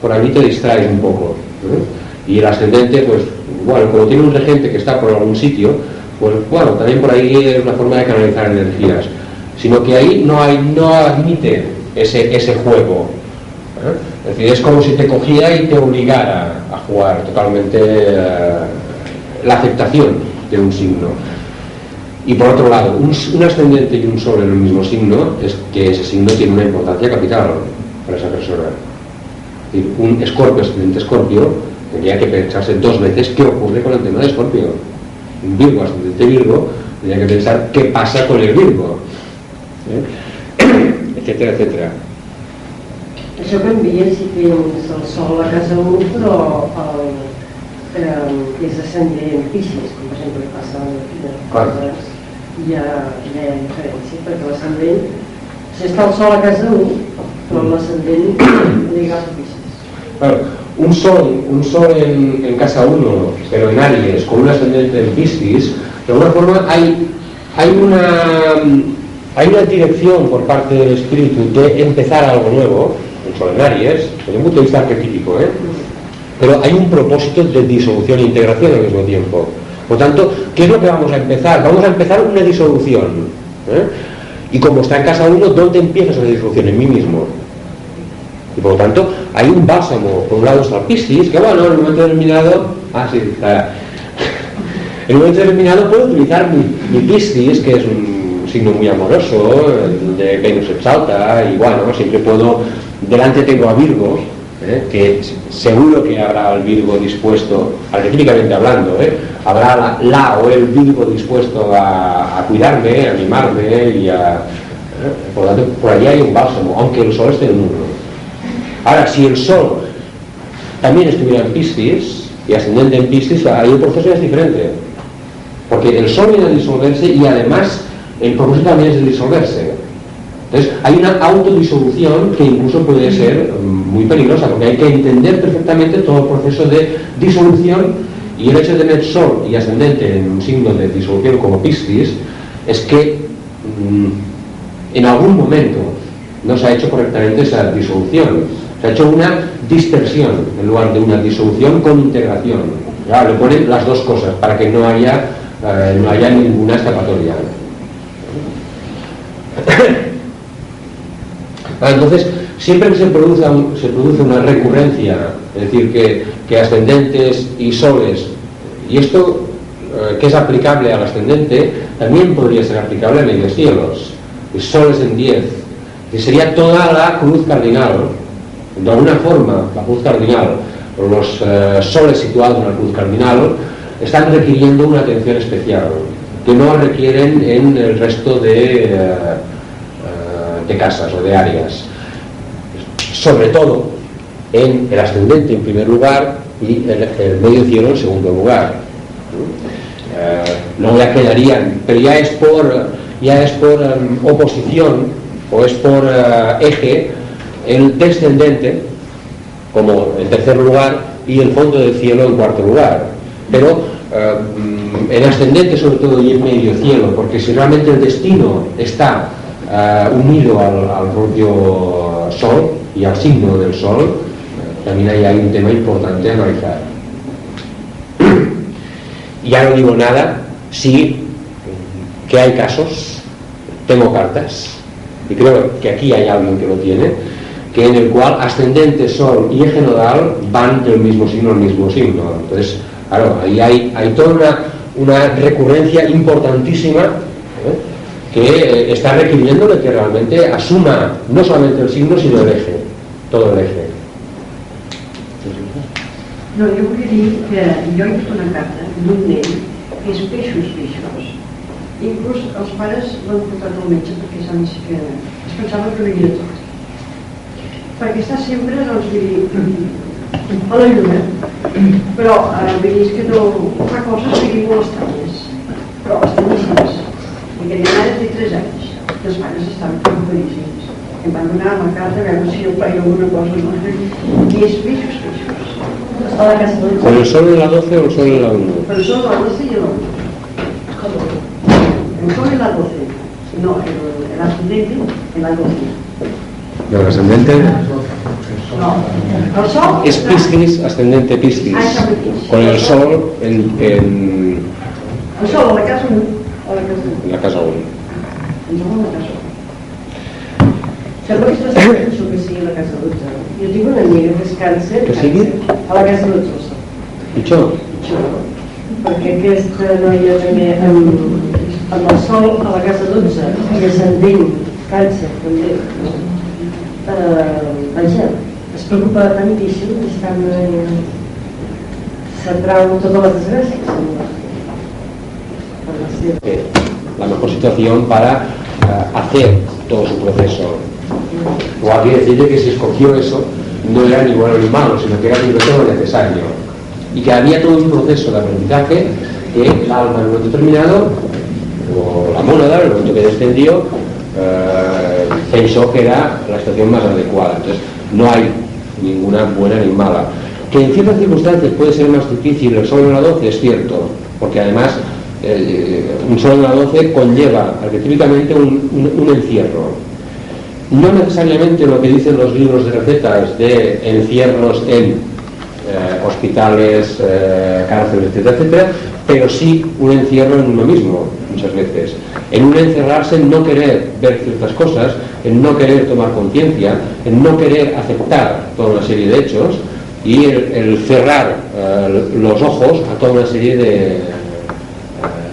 por ahí te distraes un poco. ¿eh? Y el ascendente, pues bueno, como tiene un regente que está por algún sitio, pues bueno, también por ahí es una forma de canalizar energías. Sino que ahí no hay, no admite ese, ese juego. ¿eh? Es decir, es como si te cogiera y te obligara a jugar totalmente eh, la aceptación de un signo. Y por otro lado, un, ascendente y un sol en el mismo signo es que ese signo tiene una importancia capital para esa persona. Es decir, un escorpio, ascendente escorpio, tendría que pensarse dos veces qué ocurre con el tema de escorpio. Un Virgo, ascendente Virgo, tendría que pensar qué pasa con el Virgo. ¿eh? [coughs] etcétera, etcétera. Això canvia si tens el sol a casa 1, però el, eh, és ascendent en Piscis, com per exemple passa a. Aleshores, hi ha, hi ha diferència, perquè l'ascendent, si està el sol a casa 1, però l'ascendent lligat a. Claro, un sol, un sol en, en casa 1, pero en Aries, con un ascendente en Piscis, de alguna forma hay, hay, una, hay una dirección por parte del espíritu de empezar algo nuevo, sol en Aries, desde un punto de vista arquetípico, ¿eh? pero hay un propósito de disolución e integración al mismo tiempo. Por tanto, ¿qué es lo que vamos a empezar? Vamos a empezar una disolución. ¿eh? Y como está en casa 1, ¿dónde empieza esa disolución? En mí mismo. Y por lo tanto, hay un bálsamo. Por un lado está el Piscis, que bueno, en un momento determinado. Ah, sí, está. [laughs] En un momento determinado puedo utilizar mi, mi Piscis, que es un signo muy amoroso, el de Venus exalta, y bueno, siempre puedo. Delante tengo a Virgo, ¿eh? que seguro que habrá el Virgo dispuesto, arquetípicamente hablando, ¿eh? habrá la, o el Virgo dispuesto a, cuidarme, a mimarme y a. ¿eh? Por lo tanto, por allí hay un bálsamo, aunque el sol esté en uno. Ahora, si el Sol también estuviera en Piscis y ascendente en Piscis, ahí el proceso es diferente. Porque el Sol viene a disolverse y además el propósito también es de disolverse. Entonces, hay una autodisolución que incluso puede ser mm, muy peligrosa, porque hay que entender perfectamente todo el proceso de disolución y el hecho de tener Sol y ascendente en un signo de disolución como Piscis es que mm, en algún momento no se ha hecho correctamente esa disolución. Se ha hecho una dispersión en lugar de una disolución con integración. Ya, le ponen las dos cosas para que no haya, eh, no haya ninguna escapatoria. [coughs] Ah, Entonces, siempre que se produce, se produce una recurrencia, es decir, que, que ascendentes y soles, y esto eh, que es aplicable al ascendente, también podría ser aplicable a medios cielos, y soles en 10, que sería toda la cruz cardinal, de alguna forma, la cruz cardinal, los eh, soles situados en la cruz cardinal, están requiriendo una atención especial, que no requieren en el resto de, eh, de casas o de áreas. Sobre todo en el ascendente en primer lugar y el, el medio cielo en segundo lugar. Eh, luego ya quedarían, pero ya es por, ya es por em, oposición o es por eh, eje el descendente como en tercer lugar y el fondo del cielo en cuarto lugar. Pero eh, en ascendente sobre todo y en medio cielo, porque si realmente el destino está eh, unido al, propio sol y al signo del sol, también ahí hay un tema importante a analizar. Ya [clears throat] no digo nada si que hay casos, tengo cartas, y creo que aquí hay alguien que lo tiene, que en el cual ascendente, sol y eje nodal van del mismo signo al mismo signo. Entonces, claro, ahí hay, hay toda una, recurrencia importantísima ¿eh? Que está requiriéndole que realmente asuma no solamente el signo, sino el eje, todo el eje. No, jo volia dir que jo he fet una carta d'un nen que és peixos, peixos. Inclús els pares l'han portat al metge perquè saben que es pensava que venia tot perquè està sempre, doncs, vull a la lluna. Però, eh, vull dir, que no fa coses, dir, molt estranyes, però estranyíssimes. I que la mare té 3 anys, i els pares estan preocupadíssims. Em van donar la carta a veure si jo feia alguna cosa, no? I és peixos, peixos. Està a la casa del ¿Con el sol en la 12 o el sol en la 1? Pero el sol la 12 y el 11. El sol en la 12. No, el, el ascendente en la 12. El ascendente no. El sol es Piscis, ascendente Piscis. Ah, con el sol en, en, El sol a la casa 1. Casa 1. en la casa 1. En segon la casa 1. Sembla que estàs penso que sigui la casa 12. Jo tinc una amiga que és càncer. Que sigui? A la casa 12 el sol. Pitjor? Pitjor. Perquè aquesta noia també amb, amb el sol a la casa 12 i ascendent càncer també eh, vaja, es preocupa tantíssim i estan eh, centrant totes les desgràcies la mejor situación para uh, hacer todo su proceso. O hay que decirle que si escogió eso, no era ni bueno ni malo, sino que era lo necesario. Y que había todo un proceso de aprendizaje que el alma en un momento determinado, o la mónada, en el momento que descendió, eh, pensó que era la situación más adecuada. Entonces, no hay ninguna buena ni mala. Que en ciertas circunstancias puede ser más difícil el sol en la 12, es cierto, porque además eh, un en la 12 conlleva arquetípicamente un, encierro. No necesariamente lo que dicen los libros de recetas de encierros en eh, hospitales, cárceles, etcétera, etcétera, pero sí un encierro en uno mismo, muchas veces. En un encerrarse en no querer ver ciertas cosas, en no querer tomar conciencia, en no querer aceptar toda una serie de hechos y el, cerrar eh, los ojos a toda una serie de, eh,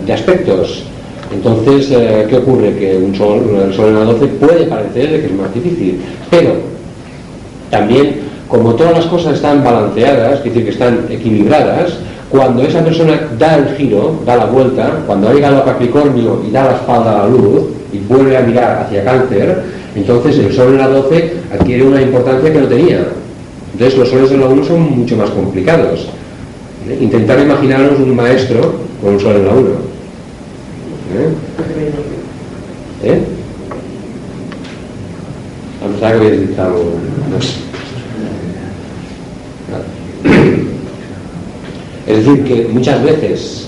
de aspectos. Entonces, eh, ¿qué ocurre? Que un sol, el sol en la 12 puede parecer que es más difícil, pero también, como todas las cosas están balanceadas, es decir, que están equilibradas, cuando esa persona da el giro, da la vuelta, cuando ha llegado a Capricornio y da la espalda a la luz y vuelve a mirar hacia Cáncer, entonces el Sol en la 12 adquiere una importancia que no tenía. Entonces los soles en la 1 son mucho más complicados. Intentar imaginarnos un maestro con un Sol en la 1. ¿Eh? ¿Eh? A habéis. Es decir, que muchas veces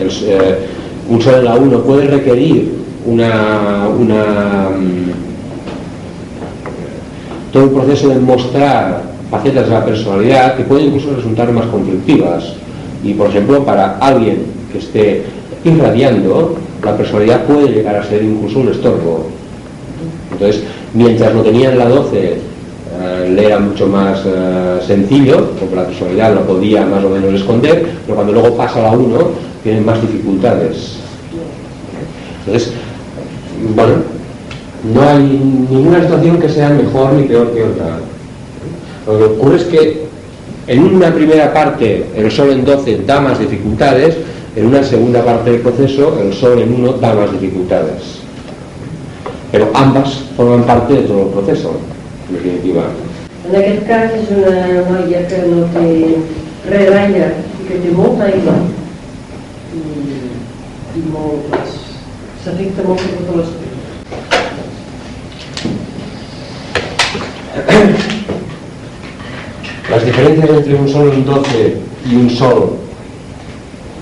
eh, un sol en la 1 puede requerir una, mm, todo un proceso de mostrar facetas de la personalidad que pueden incluso resultar más conflictivas. Y por ejemplo, para alguien que esté irradiando, la personalidad puede llegar a ser incluso un estorbo. Entonces, mientras lo tenía en la 12 eh, le era mucho más eh, sencillo, porque la personalidad lo podía más o menos esconder, pero cuando luego pasa a la 1 tienen más dificultades. Entonces, bueno, no hay ninguna situación que sea mejor ni peor que otra. Lo que ocurre es que en una primera parte el sol en 12 da más dificultades, en una segunda parte del proceso el sol en 1 da más dificultades. Pero ambas forman parte de todo el proceso en definitiva. En aquest cas és una noia que no d'aire i que té molta aigua i, i molt, s'afecta molt per totes les las diferencias entre un sol en 12 y un sol,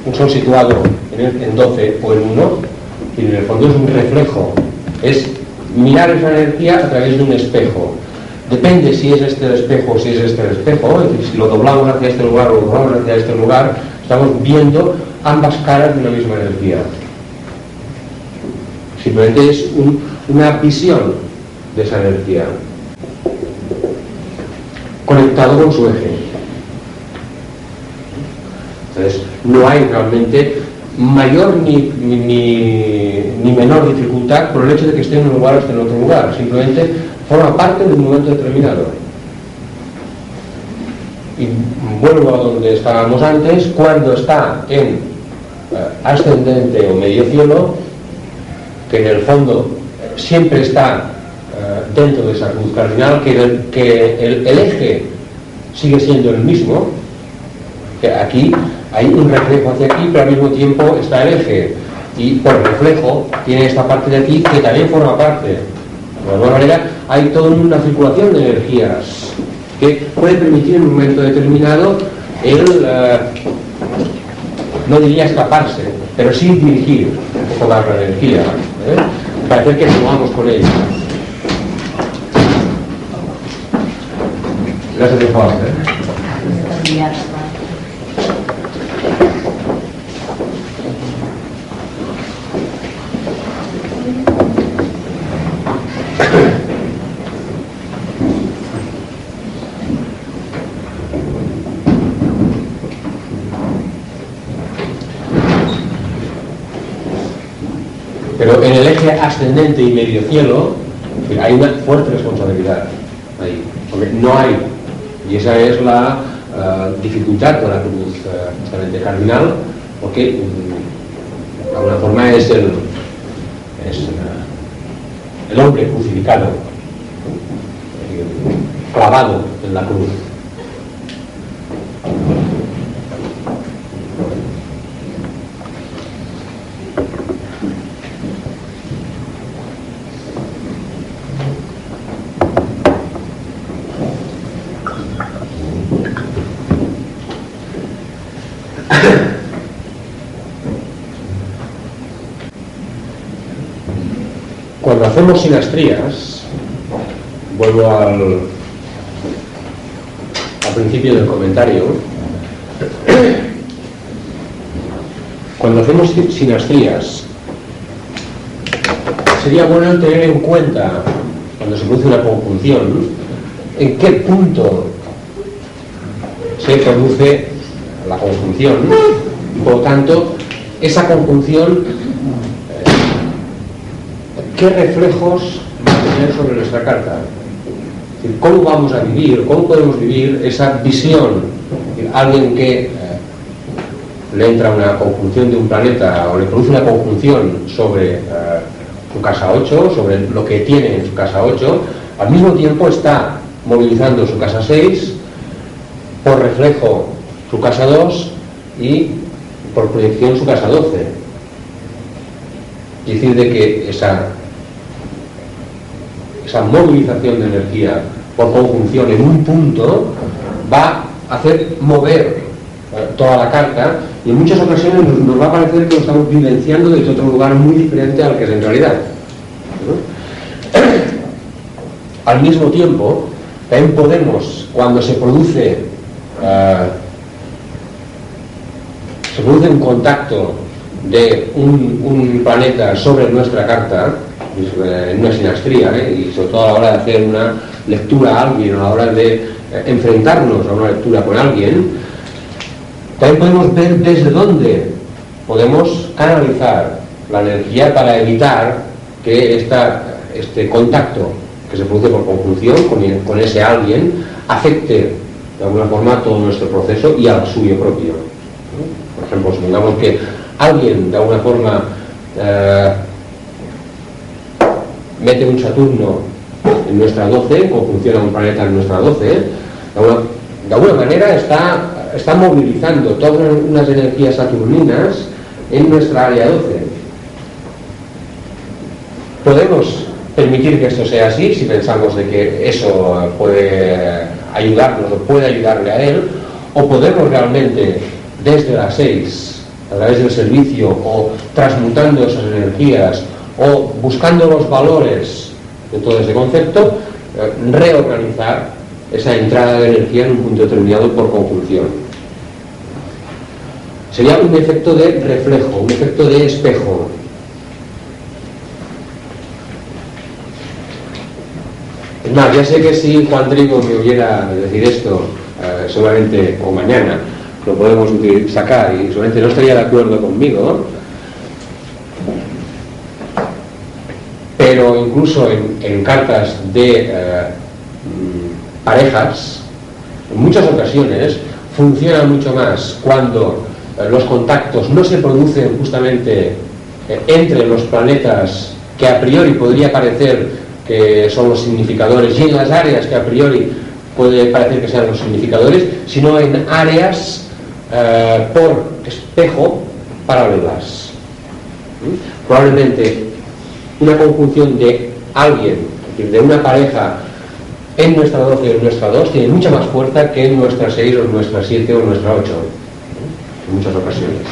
un sol situado en, en 12 o en 1, y en el fondo es un reflejo, es mirar esa energía a través de un espejo. Depende si es este el espejo o si es este el espejo, es decir, si lo doblamos hacia este lugar o lo doblamos hacia este lugar, estamos viendo ambas caras de una misma energía. Simplemente es un, una visión de esa energía conectado con su eje. Entonces, no hay realmente mayor ni, ni, menor dificultad por el hecho de que esté en un lugar o esté en otro lugar. Simplemente forma parte de un momento determinado. Y vuelvo a donde estábamos antes, cuando está en eh, ascendente o medio cielo, que en el fondo siempre está eh, dentro de esa cruz cardinal, que el, el eje sigue siendo el mismo, que aquí hay un reflejo hacia aquí, pero al mismo tiempo está el eje. Y por reflejo tiene esta parte de aquí que también forma parte. De alguna manera hay toda una circulación de energías que puede permitir en un momento determinado el, uh, no diría escaparse, pero sí dirigir un poco la energía. ¿eh? Parece que jugamos con ella. Gracias, por. ¿eh? Pero en el eje ascendente y medio cielo hay una fuerte responsabilidad ahí, porque no hay, y esa es la uh, dificultad con la cruz uh, justamente cardinal, porque um, de alguna forma es el, es, uh, el hombre crucificado, clavado en la cruz. cuando hacemos sinastrías, vuelvo al, principio del comentario, cuando hacemos sinastrías, sería bueno tener en cuenta, cuando se produce una conjunción, en qué punto se produce la conjunción por lo tanto esa conjunción qué reflejos va a tener sobre nuestra carta. ¿Cómo vamos a vivir, cómo podemos vivir esa visión? Alguien que eh, le entra una conjunción de un planeta o le produce una conjunción sobre eh, su casa 8, sobre lo que tiene en su casa 8, al mismo tiempo está movilizando su casa 6, por reflejo su casa 2 y por proyección su casa 12. Es decir, de que esa esa movilización de energía por conjunción en un punto va a hacer mover eh, toda la carta y en muchas ocasiones nos, va a parecer que lo estamos vivenciando desde otro lugar muy diferente al que es en realidad. [clears throat] Al mismo tiempo, también podemos, cuando se produce, uh, se produce un contacto de un planeta sobre nuestra carta, en una sinastría ¿eh? y sobre todo a la hora de hacer una lectura a alguien a la hora de eh, enfrentarnos a una lectura con alguien también podemos ver desde dónde podemos canalizar la energía para evitar que esta, este contacto que se produce por conjunción con, con ese alguien afecte de alguna forma todo nuestro proceso y al suyo propio por ejemplo, supongamos que alguien de alguna forma eh, mete un Saturno en nuestra 12, como funciona un planeta en nuestra 12, de alguna, de alguna manera está, está movilizando todas unas energías saturninas en nuestra área 12. Podemos permitir que esto sea así, si pensamos de que eso puede ayudarnos o puede ayudarle a él, o podemos realmente desde las seis, a través del servicio, o transmutando esas energías, o buscando los valores de todo ese concepto, eh, reorganizar esa entrada de energía en un punto determinado por conjunción. Sería un efecto de reflejo, un efecto de espejo. Es más, ya sé que si Juan Trigo me oyera decir esto eh, solamente o mañana, lo podemos sacar y solamente no estaría de acuerdo conmigo, pero incluso en, cartas de eh, mm, parejas, en muchas ocasiones funciona mucho más cuando eh, los contactos no se producen justamente eh, entre los planetas que a priori podría parecer que son los significadores y en las áreas que a priori puede parecer que sean los significadores, sino en áreas por espejo paralelas. ¿Mm? Probablemente una conjunción de alguien, de una pareja en nuestra 12 o en nuestra 2 tiene mucha más fuerza que en nuestra 6 o en nuestra 7 o en nuestra 8 en muchas ocasiones.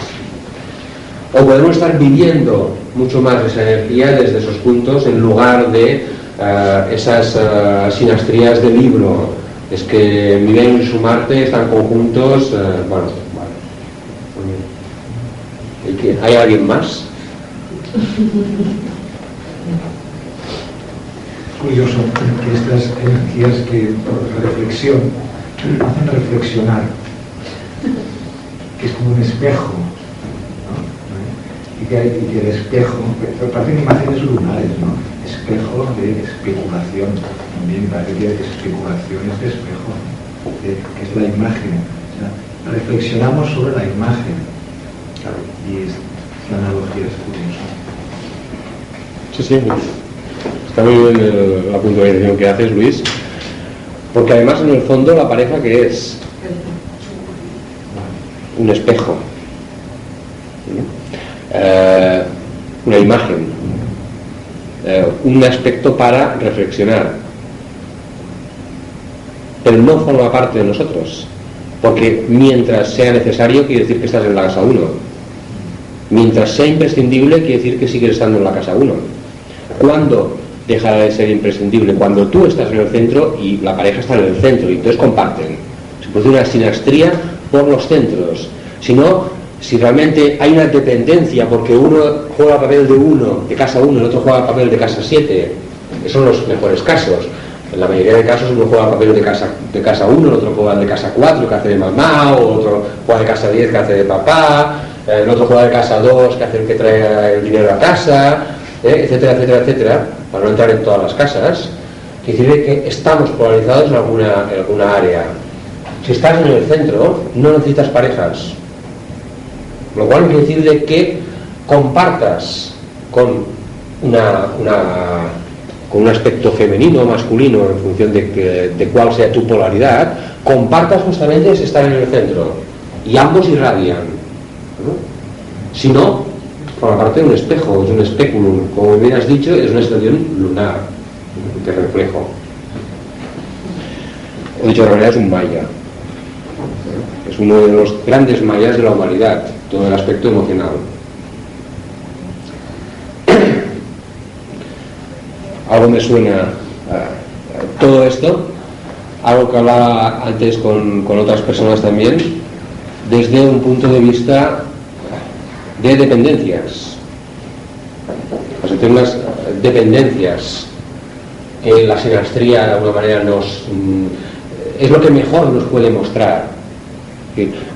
O podemos estar viviendo mucho más esa energía desde esos puntos en lugar de uh, esas uh, sinastrías de libro. Es que mi Venus y su Marte están conjuntos uh, bueno, vale. ¿hay alguien más? [laughs] curioso que estas energías que por reflexión hacen reflexionar, que es como un espejo, ¿no? y, que, y, que, el espejo, parecen imágenes lunares, ¿no? espejo de especulación, también parece que hay especulaciones de espejo, que es la imagen. O sea, reflexionamos sobre la imagen, y es, la analogía es curiosa. Sí, sí. Está muy bien la puntualización que haces, Luis, porque además en el fondo la pareja que es. Un espejo, eh, una imagen, eh, un aspecto para reflexionar, pero no forma parte de nosotros, porque mientras sea necesario quiere decir que estás en la casa 1, mientras sea imprescindible quiere decir que sigues estando en la casa 1. Cuando dejará de ser imprescindible cuando tú estás en el centro y la pareja está en el centro y entonces comparten. Se produce una sinastría por los centros. Si no, si realmente hay una dependencia porque uno juega el papel de uno, de casa 1, el otro juega el papel de casa 7, esos son los mejores casos. En la mayoría de casos uno juega el papel de casa, de casa 1, el otro juega de casa 4 que hace de mamá, o otro juega de casa 10 que hace de papá, el otro juega de casa 2 que hace el que trae el dinero a casa, ¿eh? etcétera, etcétera, etcétera para no entrar en todas las casas, que decir que estamos polarizados en alguna, alguna área. Si estás en el centro, no necesitas parejas. Lo cual quiere decir de que compartas con, una, con un aspecto femenino o masculino en función de, de cuál sea tu polaridad, compartas justamente ese estar en el centro. Y ambos irradian. Si no, forma parte de un espejo, es un espéculum, como bien has dicho, es una estación lunar, de reflejo. He dicho, en realidad es un maya. Es uno de los grandes mayas de la humanidad, todo el aspecto emocional. [clears throat] Algo me suena todo esto, algo que hablaba antes con, con otras personas también, desde un punto de vista de dependencias. Las eternas dependencias la sinastría de alguna manera nos mm, es lo que mejor nos puede mostrar.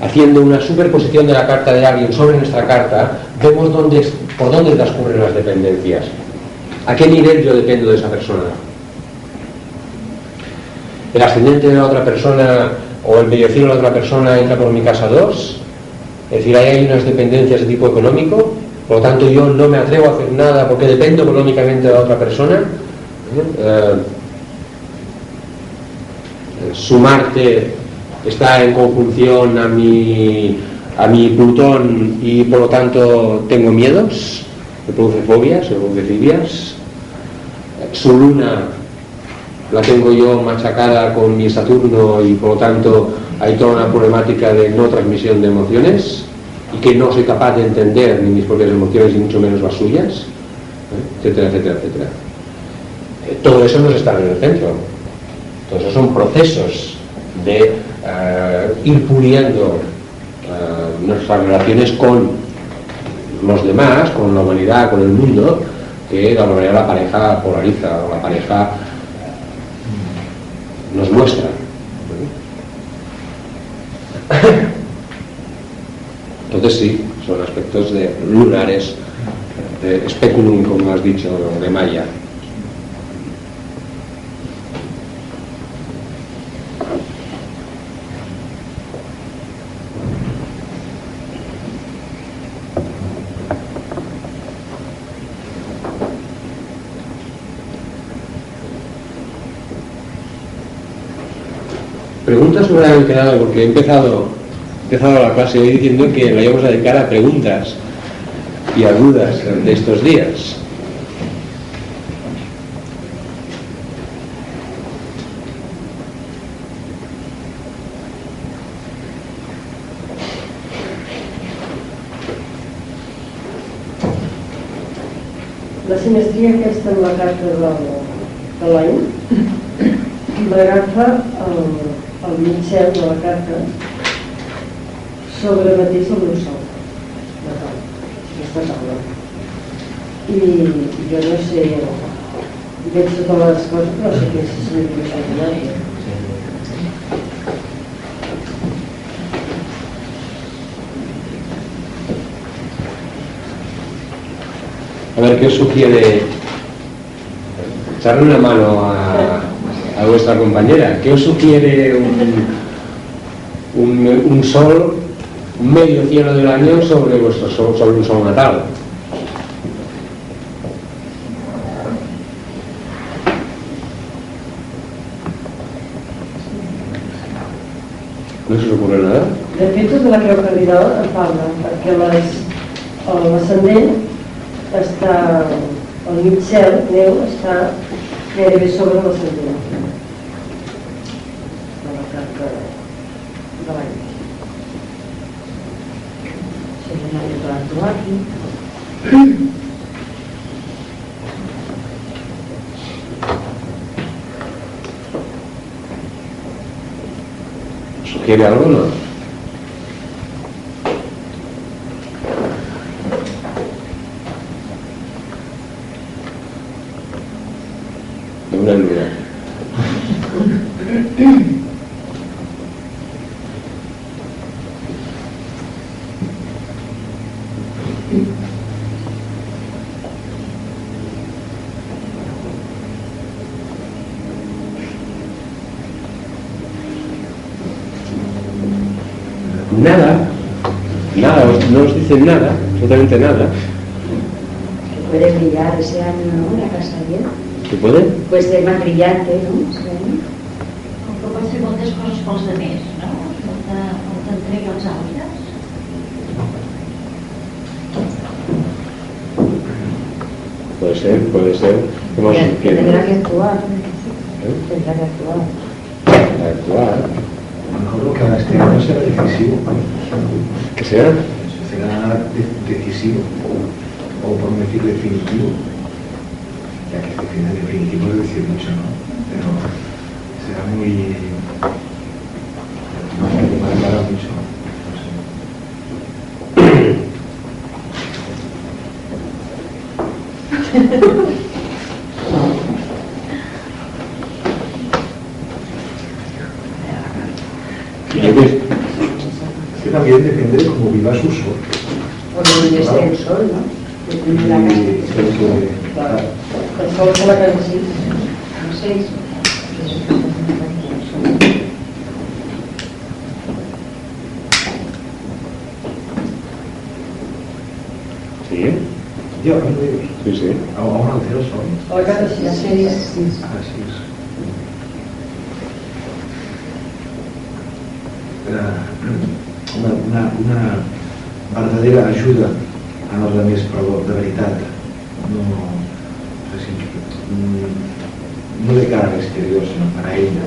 haciendo una superposición de la carta de alguien sobre nuestra carta, vemos dónde, por dónde transcurren las dependencias. ¿A qué nivel yo dependo de esa persona? ¿El ascendente de la otra persona o el medio de la otra persona entra por mi casa 2? Es decir, ahí hay unas dependencias de tipo económico, por lo tanto yo no me atrevo a hacer nada porque dependo económicamente de la otra persona. Eh, su Marte está en conjunción a mi, a mi Plutón y por lo tanto tengo miedos, me produce fobias, me produce fibias. su luna la tengo yo machacada con mi Saturno y por lo tanto hay toda una problemática de no transmisión de emociones y que no soy capaz de entender ni mis propias emociones ni mucho menos las suyas, ¿eh? etcétera, etcétera, etcétera. Eh, todo eso no está en el centro. Todos esos son procesos de eh, ir puliendo nuestras relaciones con los demás, con la humanidad, con el mundo, que de alguna manera la pareja polariza o la pareja nos muestra. Entonces sí, son aspectos de lunares, de speculum, como has dicho, de Maya. Preguntas porque he empezado, empezado la clase diciendo que la íbamos a dedicar a preguntas y a dudas de estos días. La sinestria aquesta en la carta de l'any [coughs] l'agafa el, el mitjel de la carta sobre mateix el meu sol la taula, aquesta taula. I jo no sé veig totes les coses però sé què si s'ha dibuixat allà A ver, ¿qué os sugiere? Echarle una mano a, a vuestra compañera? ¿Qué os sugiere un, un, un sol, un medio cielo del año sobre vuestro sol, sobre un sol natal? ¿No se ocurre nada? De fet, tota la creu cardinal en parla, perquè l'ascendent està, el mig cel, neu, està gairebé sobre l'ascendent. De la carta de l'any. Actuar aquí. ¿Sugiere algo o no? De una luna. Nada, nada, nada, absolutamente nada. que puede brillar ese año, ¿no? La casa bien. ¿Se puede? Puede ser más brillante, ¿no? Ese año. Com que pot fer moltes coses pels altres, no? Molta, molta entrega als altres. Puede ser, puede ser. ¿Qué más Tendrá sugiere? tendrá que actuar. ¿Eh? Tendrá que actuar. Actuar. A lo mejor lo que haga este año será decisivo. ¿Qué será? Será de- decisivo. O por no decir definitivo. Ya que al final definitivo es decir mucho, ¿no? Pero será muy... No mucho. Que- también depende de cómo viva su sol. Por donde esté el sol, ¿no? Depende de la casa. El sol se la casa sí. No sé. Sí, Ya, no digo. sí, sí. Aún al cielo sol. A la casa sí. La serie sí. Así es. Eh, Una, una, una verdadera ajuda a los altres, però de veritat. No, Así que, mm, no de cara al exterior, sino para ella.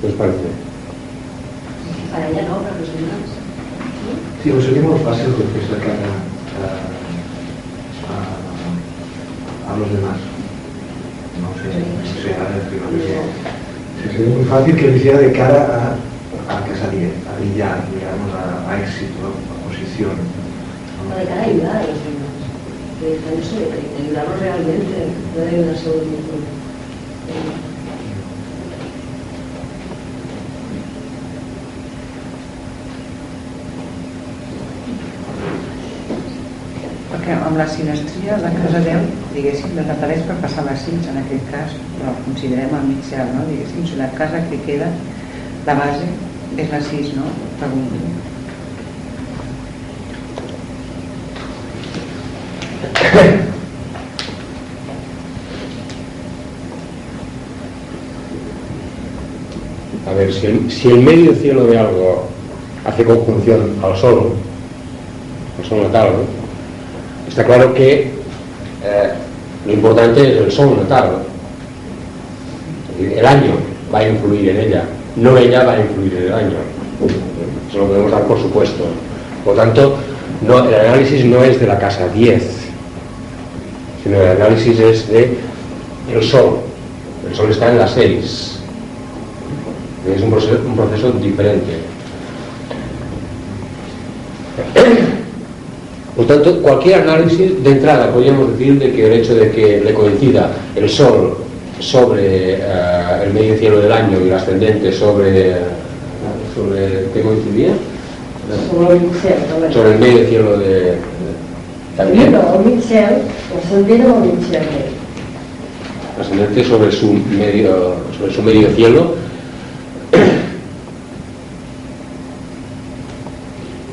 ¿Qué os parece? Para ella no, para los demás. Sí, os sería más fácil lo que es la cara a, a, a los demás. No sé, no sé, a ver, creo que sí. Sería muy que lo de cara a, a casa 10, a brillar, digamos, a, a éxito, a posición. O de cara a ayudar a los demás. De, no sé, de ayudarlos realmente, no de ayudarse a uno mismo. Eh, Perquè amb la sinestria la casa 10, diguéssim, desapareix per passar la 6 en aquest cas, però cel, no? Diguéssim, casa que queda, la base és la 6, no? A ver, si el, medio cielo de algo hace conjunción al sol, al sol natal, está claro que eh, lo importante es el sol natal. El año va a influir en ella, no ella va a influir en el año. Eso lo podemos dar por supuesto. Por tanto, el análisis no es de la casa 10, sino el análisis es de el sol. El sol está en la 6. Es un proceso, un proceso diferente. Por tanto, cualquier análisis de entrada podríamos decir de que el hecho de que le coincida el Sol sobre eh, el medio cielo del año y el ascendente sobre, sobre ¿qué coincidía? Sobre el medio cielo de, también. Ascendente sobre su medio sobre su medio cielo.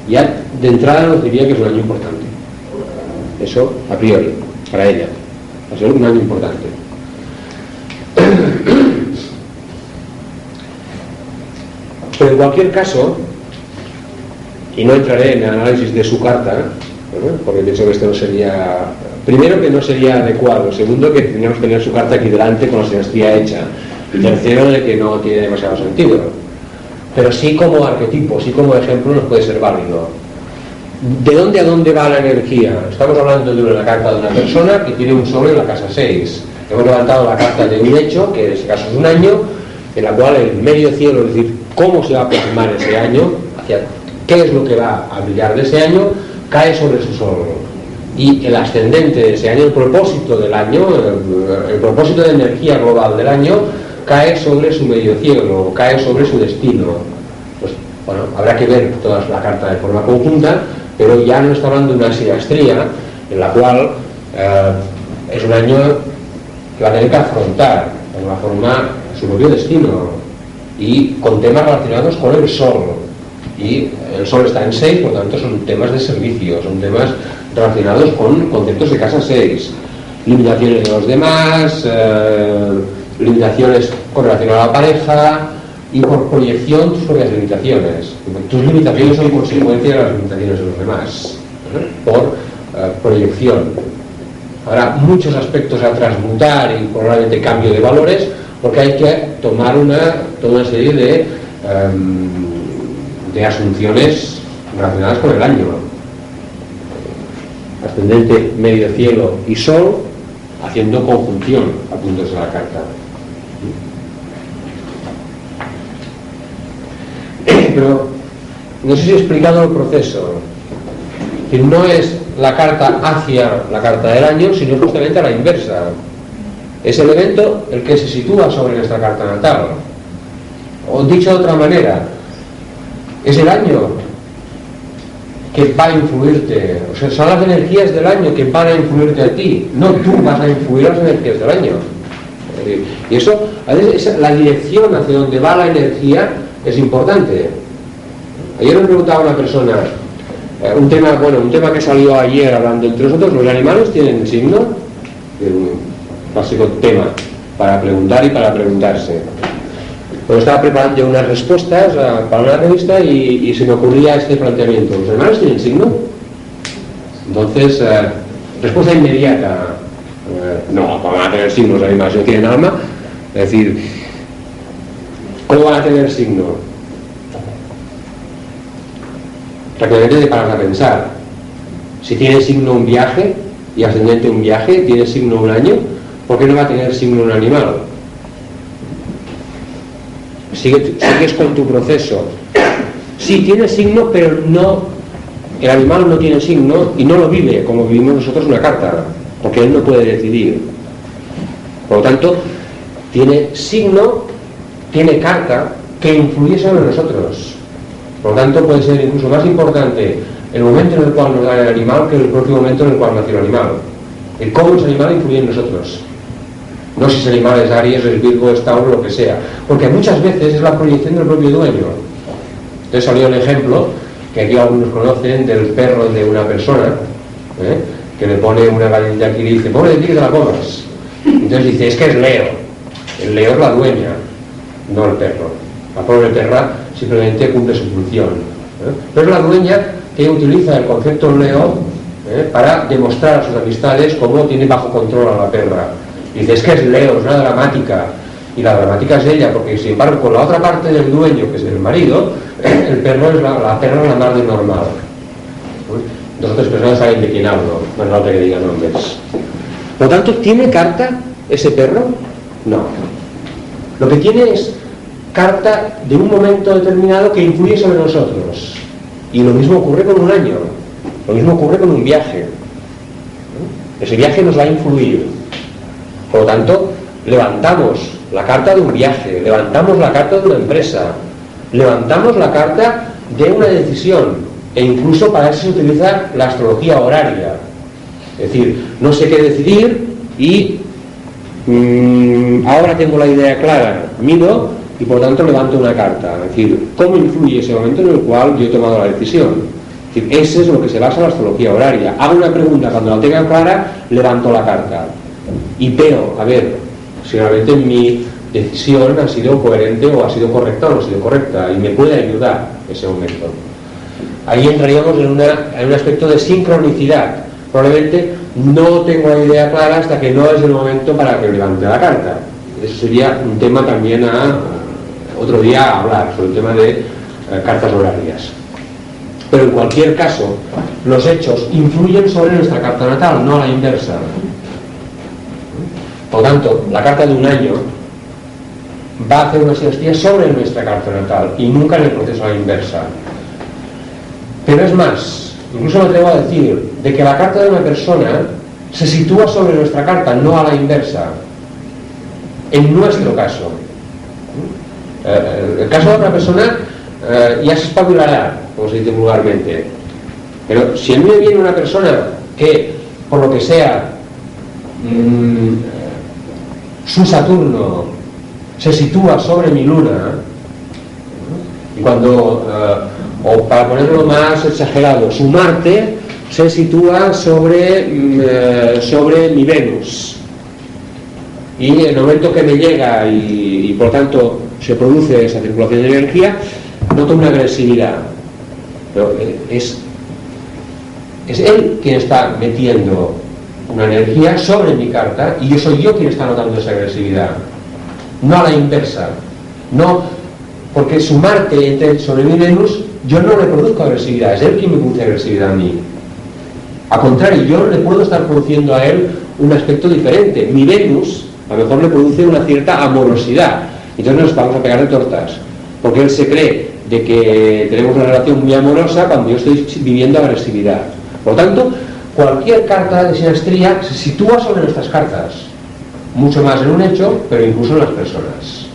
Ya de entrada nos diría que es un año importante. Eso a priori para ella. Va a ser un año importante pero en cualquier caso y no entraré en el análisis de su carta ¿no? porque pienso que esto no sería primero que no sería adecuado segundo que tendríamos que tener su carta aquí delante con la sinastría hecha y tercero de que no tiene demasiado sentido pero sí como arquetipo sí como ejemplo nos puede ser válido ¿de dónde a dónde va la energía? estamos hablando de una carta de una persona que tiene un sol en la casa 6 hemos levantado la carta de un hecho que en este caso es un año en la cual el medio cielo es decir cómo se va a plasmar ese año hacia qué es lo que va a brillar de ese año cae sobre su sol y el ascendente de ese año, el propósito del año, el, propósito de energía global del año, cae sobre su medio cielo, cae sobre su destino. Pues, bueno, habrá que ver toda la carta de forma conjunta, pero ya no está hablando de una sinastría en la cual eh, es un año que va a tener que afrontar de alguna forma su propio destino y con temas relacionados con el sol. Y el sol está en 6, por tanto son temas de servicio, son temas relacionados con conceptos de casa 6, limitaciones de los demás, eh, limitaciones con relación a la pareja y por proyección tus propias limitaciones. Tus limitaciones son consecuencia de las limitaciones de los demás, ¿eh? por eh, proyección. Habrá muchos aspectos a transmutar y probablemente cambio de valores porque hay que tomar una, toda una serie de, em, de asunciones relacionadas con el año ascendente, medio cielo y sol, haciendo conjunción a puntos de la carta. [clears throat] Pero no sé si he explicado el proceso. Que no es la carta hacia la carta del año, sino justamente a la inversa. Es el evento el que se sitúa sobre nuestra carta natal. O dicho de otra manera, es el año que va a influirte, o sea, son las energías del año que van a influirte a ti, no tú vas a influir a las energías del año. Y eso, a veces, la dirección hacia donde va la energía es importante. Ayer me preguntaba una persona, eh, un tema, bueno, un tema que salió ayer hablando entre nosotros, ¿los animales tienen signo? Clásico tema para preguntar y para preguntarse. Pues estaba preparando unas respuestas para una revista y, se me ocurría este planteamiento. ¿Los animales tienen signo? Entonces, eh, respuesta inmediata. eh, no, ¿cómo van a tener signos los animales? ¿No tienen alma? Es decir, ¿cómo van a tener signo? Prácticamente de parar a pensar. Si tiene signo un viaje y ascendente un viaje, tiene signo un año, ¿por qué no va a tener signo un animal? Sigue- sigues con tu proceso. Sí, tiene signo, pero no. El animal no tiene signo y no lo vive como vivimos nosotros una carta, porque él no puede decidir. Por lo tanto, tiene signo, tiene carta que influye sobre nosotros. Por lo tanto, puede ser incluso más importante el momento en el cual nos da el animal que el propio momento en el cual nació el animal. El cómo ese animal influye en nosotros. No si ese animal es Aries, es Virgo, es Tauro, lo que sea. Porque muchas veces es la proyección del propio dueño. Entonces salió el ejemplo, que aquí algunos conocen, del perro de una persona, ¿eh? que le pone una galletita aquí y dice, pobre de la comas. Entonces dice, es que es Leo. El Leo es la dueña, no el perro. La pobre perra simplemente cumple su función. ¿eh? Pero es la dueña que utiliza el concepto Leo ¿eh? para demostrar a sus amistades cómo tiene bajo control a la perra. Es que es Leo, es una dramática. Y la dramática es ella, porque sin embargo con la otra parte del dueño, que es el marido, [clears throat] el perro es la, la perra la más de normal. Dos o tres personas saben de quién hablo, no es que diga nombres. Por lo tanto, ¿tiene carta ese perro? No. Lo que tiene es carta de un momento determinado que influye sobre nosotros. Y lo mismo ocurre con un año, lo mismo ocurre con un viaje. Ese viaje nos va a influir. Por lo tanto, levantamos la carta de un viaje, levantamos la carta de una empresa, levantamos la carta de una decisión, e incluso para eso se utiliza la astrología horaria. Es decir, no sé qué decidir y mm, ahora tengo la idea clara, miro y por tanto levanto una carta. Es decir, ¿cómo influye ese momento en el cual yo he tomado la decisión? Es decir, es lo que se basa en la astrología horaria. Hago una pregunta, cuando la tenga clara, levanto la carta. Y veo, a ver, si realmente mi decisión ha sido coherente o ha sido correcta o no ha sido correcta y me puede ayudar ese momento. Ahí entraríamos en, una- en un aspecto de sincronicidad. Probablemente no tengo la idea clara hasta que no es el momento para que levante la carta. Eso sería un tema también a otro día a hablar sobre el tema de eh, cartas horarias. Pero en cualquier caso, los hechos influyen sobre nuestra carta natal, no a la inversa. Por lo tanto, la carta de un año va a hacer una sinastría sobre nuestra carta natal y nunca en el proceso a la inversa. Pero es más, incluso me atrevo a decir, de que la carta de una persona se sitúa sobre nuestra carta, no a la inversa. En nuestro caso. Eh, el caso de otra persona eh, ya se espabilará, como se dice vulgarmente. Pero si a mí viene una persona que, por lo que sea, mm, su Saturno se sitúa sobre mi luna, y cuando, eh, o para ponerlo más exagerado, su Marte se sitúa sobre, mm, eh, sobre mi Venus. Y el momento que me llega y, por tanto se produce esa circulación de energía, noto una agresividad. Pero eh, es, es él quien está metiendo una energía sobre mi carta y yo soy yo quien está notando esa agresividad. No a la inversa. No, porque su Marte entre sobre mi Venus, yo no le produzco agresividad, es él quien me produce agresividad a mí. Al contrario, yo le puedo estar produciendo a él un aspecto diferente. Mi Venus a lo mejor le produce una cierta amorosidad. Entonces nos vamos a pegar de tortas. Porque él se cree de que tenemos una relación muy amorosa cuando yo estoy viviendo agresividad. Por lo tanto, cualquier carta de sinastría se sitúa sobre nuestras cartas. Mucho más en un hecho, pero incluso en las personas.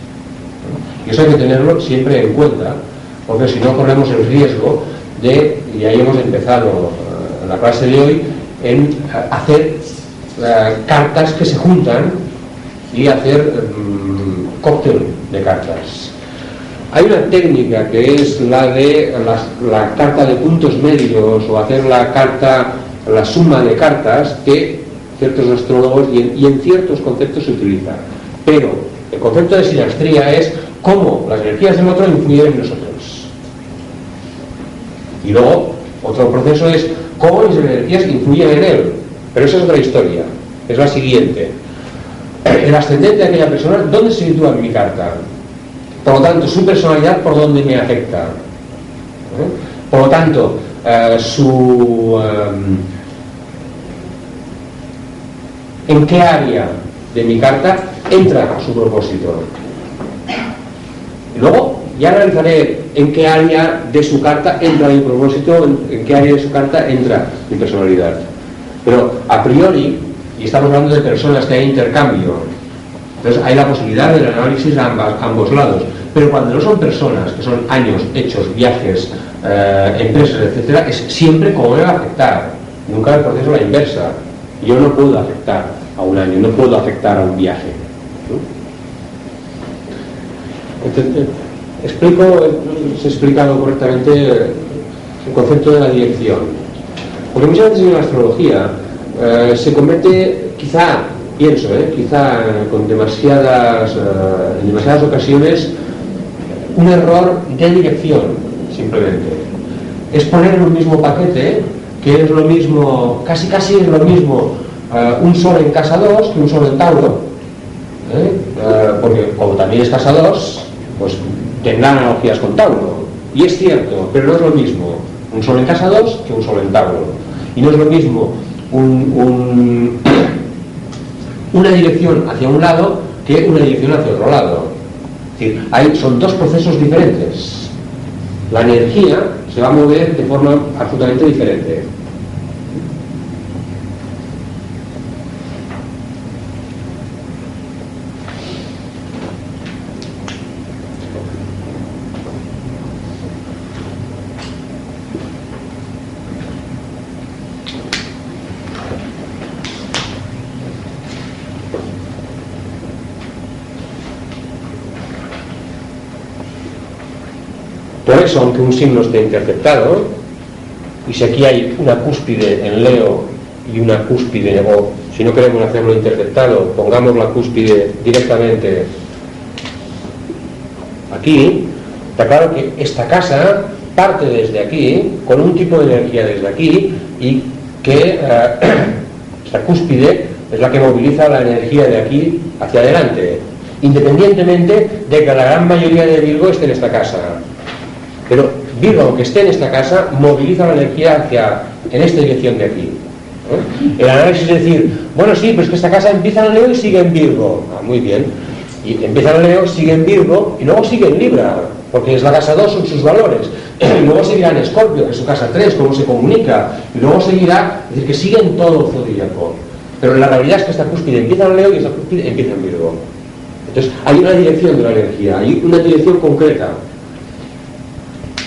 Y eso hay que tenerlo siempre en cuenta, porque si no corremos el riesgo de, y ahí hemos empezado uh, la clase de hoy, en uh, hacer uh, cartas que se juntan y hacer um, cóctel de cartas. Hay una técnica que es la de las, la carta de puntos medios o hacer la carta, la suma de cartas que ciertos astrólogos y en, ciertos conceptos se utiliza. Pero el concepto de sinastría es cómo las energías del otro influyen en nosotros. Y luego, otro proceso es cómo mis energías influyen en él. Pero esa es otra historia. Es la siguiente. El ascendente de aquella persona, ¿dónde se sitúa en mi carta? Por lo tanto, su personalidad, ¿por dónde me afecta? ¿Eh? Por lo tanto, eh, su... Eh, ¿En qué área de mi carta entra su propósito? Luego ya analizaré en qué área de su carta entra mi propósito, en, qué área de su carta entra mi personalidad. Pero a priori, y estamos hablando de personas que hay intercambio, entonces hay la posibilidad del análisis a ambos lados. Pero cuando no son personas, que son años, hechos, viajes, eh, empresas, etcétera, es siempre va a afectar. Nunca el proceso la inversa. Yo no puedo afectar a un año, no puedo afectar a un viaje. explico, se ha explicado correctamente el concepto de la dirección. Porque muchas veces en la astrología eh, se comete, quizá, pienso, eh, quizá con demasiadas, eh, en demasiadas ocasiones, un error de dirección, simplemente. Es poner en un mismo paquete, que es lo mismo, casi casi es lo mismo, un sol en casa 2 que un sol en Tauro. porque como también es casa 2, pues tendrán analogías con Tauro. Y es cierto, pero no es lo mismo un sol en casa 2 que un sol en Tauro. Y no es lo mismo [coughs] una dirección hacia un lado que una dirección hacia otro lado. Es decir, hay, son dos procesos diferentes. La energía se va a mover de forma absolutamente diferente. Por eso, aunque un signo esté interceptado, y si aquí hay una cúspide en Leo y una cúspide, o si no queremos hacerlo interceptado, pongamos la cúspide directamente aquí, está claro que esta casa parte desde aquí, con un tipo de energía desde aquí, y que eh, [clears throat] esta cúspide es la que moviliza la energía de aquí hacia adelante, independientemente de que la gran mayoría de Virgo esté en esta casa. Pero Virgo, aunque esté en esta casa, moviliza la energía hacia, en esta dirección de aquí. El análisis es decir, bueno, sí, pero es que esta casa empieza en Leo y sigue en Virgo. Ah, muy bien. Y empieza en Leo, sigue en Virgo y luego sigue en Libra, porque es la casa 2, son sus valores. Y [clears throat] luego seguirá en Escorpio, que es su casa 3, cómo se comunica. Y luego seguirá, es decir, que sigue en todo zodíaco. Pero la realidad es que esta cúspide empieza en Leo y esta cúspide empieza en Virgo. Entonces, hay una dirección de la energía, hay una dirección concreta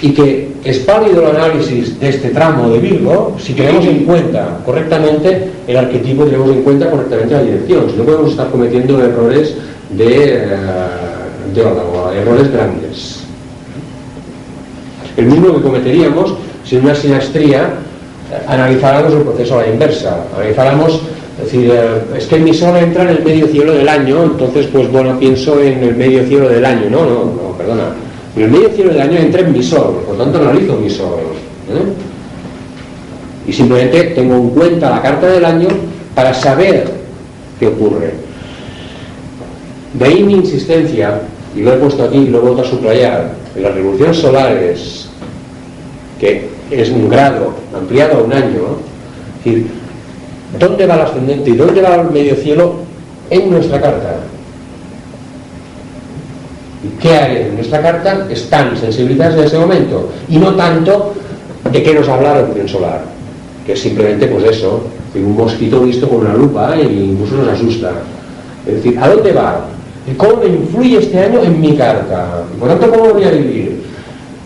y que es válido el análisis de este tramo de Virgo si tenemos en cuenta correctamente el arquetipo, tenemos en cuenta correctamente la dirección, si no podemos estar cometiendo errores de, eh, de errores grandes. El mismo que cometeríamos si en una sinastría eh, analizáramos el proceso a la inversa, analizáramos es decir, eh, es que mi sol entra en el medio cielo del año, entonces pues bueno, pienso en el medio cielo del año, no, no, no, perdona, en el medio cielo del año entra en mi sol, por tanto analizo mi sol. ¿eh? Y simplemente tengo en cuenta la carta del año para saber qué ocurre. De ahí mi insistencia, y lo he puesto aquí y lo he vuelto a subrayar, en las revoluciones solares, que es un grado ampliado a un año, es decir, ¿dónde va el ascendente y dónde va el medio cielo en nuestra carta? Qué áreas de nuestra carta están sensibilizadas en ese momento y no tanto de qué nos habla la revolución solar que es simplemente pues eso un mosquito visto con una lupa e incluso nos asusta es decir, ¿a dónde va? ¿Y cómo me influye este año en mi carta? por tanto, ¿cómo voy a vivir?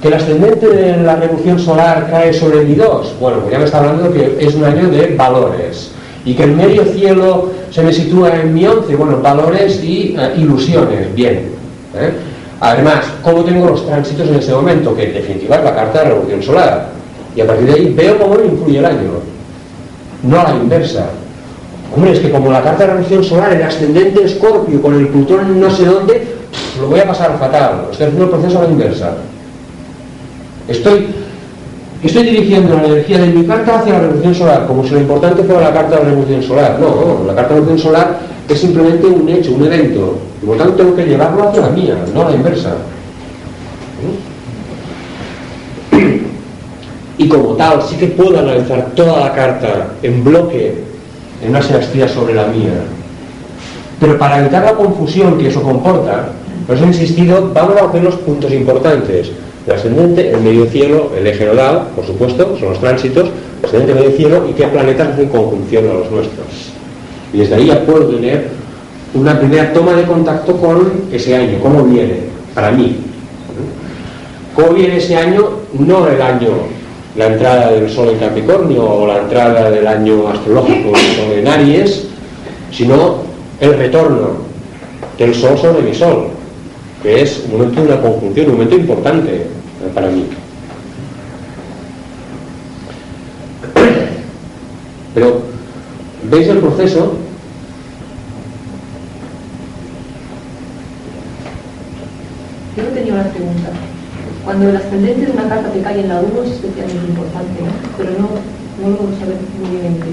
¿Que el ascendente de la revolución solar cae sobre mi 2? Bueno, pues ya me está hablando que es un año de valores y que el medio cielo se me sitúa en mi 11, bueno, valores y eh, ilusiones, bien. ¿Eh? Además, ¿cómo tengo los tránsitos en ese momento? Que en definitiva es la carta de revolución solar. Y a partir de ahí veo cómo influye el año. No a la inversa. Hombre, es que como la carta de revolución solar, el ascendente escorpio con el Plutón no sé dónde, lo voy a pasar fatal. Estoy haciendo el proceso a la inversa. Estoy, estoy dirigiendo la energía de mi carta hacia la revolución solar, como si lo importante fuera la carta de la revolución solar. No, la carta de la revolución solar es simplemente un hecho, un evento. Por lo tanto, tengo que llevarlo hacia la mía, no a la inversa. [clears throat] Y como tal, sí que puedo analizar toda la carta en bloque, en una sinastría sobre la mía. Pero para evitar la confusión que eso comporta, os he insistido, vamos a hacer los puntos importantes. El ascendente, el medio cielo, el eje nodal, por supuesto, son los tránsitos, el ascendente, medio cielo y qué planetas hacen conjunción a los nuestros. Y desde ahí ya puedo tener una primera toma de contacto con ese año, cómo viene, para mí. ¿Cómo viene ese año? No el año, la entrada del Sol en Capricornio o la entrada del año astrológico en Aries, sino el retorno del Sol sobre mi Sol, que es un momento de una conjunción, un momento importante para mí. Pero, ¿veis el proceso? Yo tenía una pregunta. Cuando el ascendente de una carta te cae en la 1 es especialmente importante, ¿no? pero no, no lo vamos a ver muy bien en qué.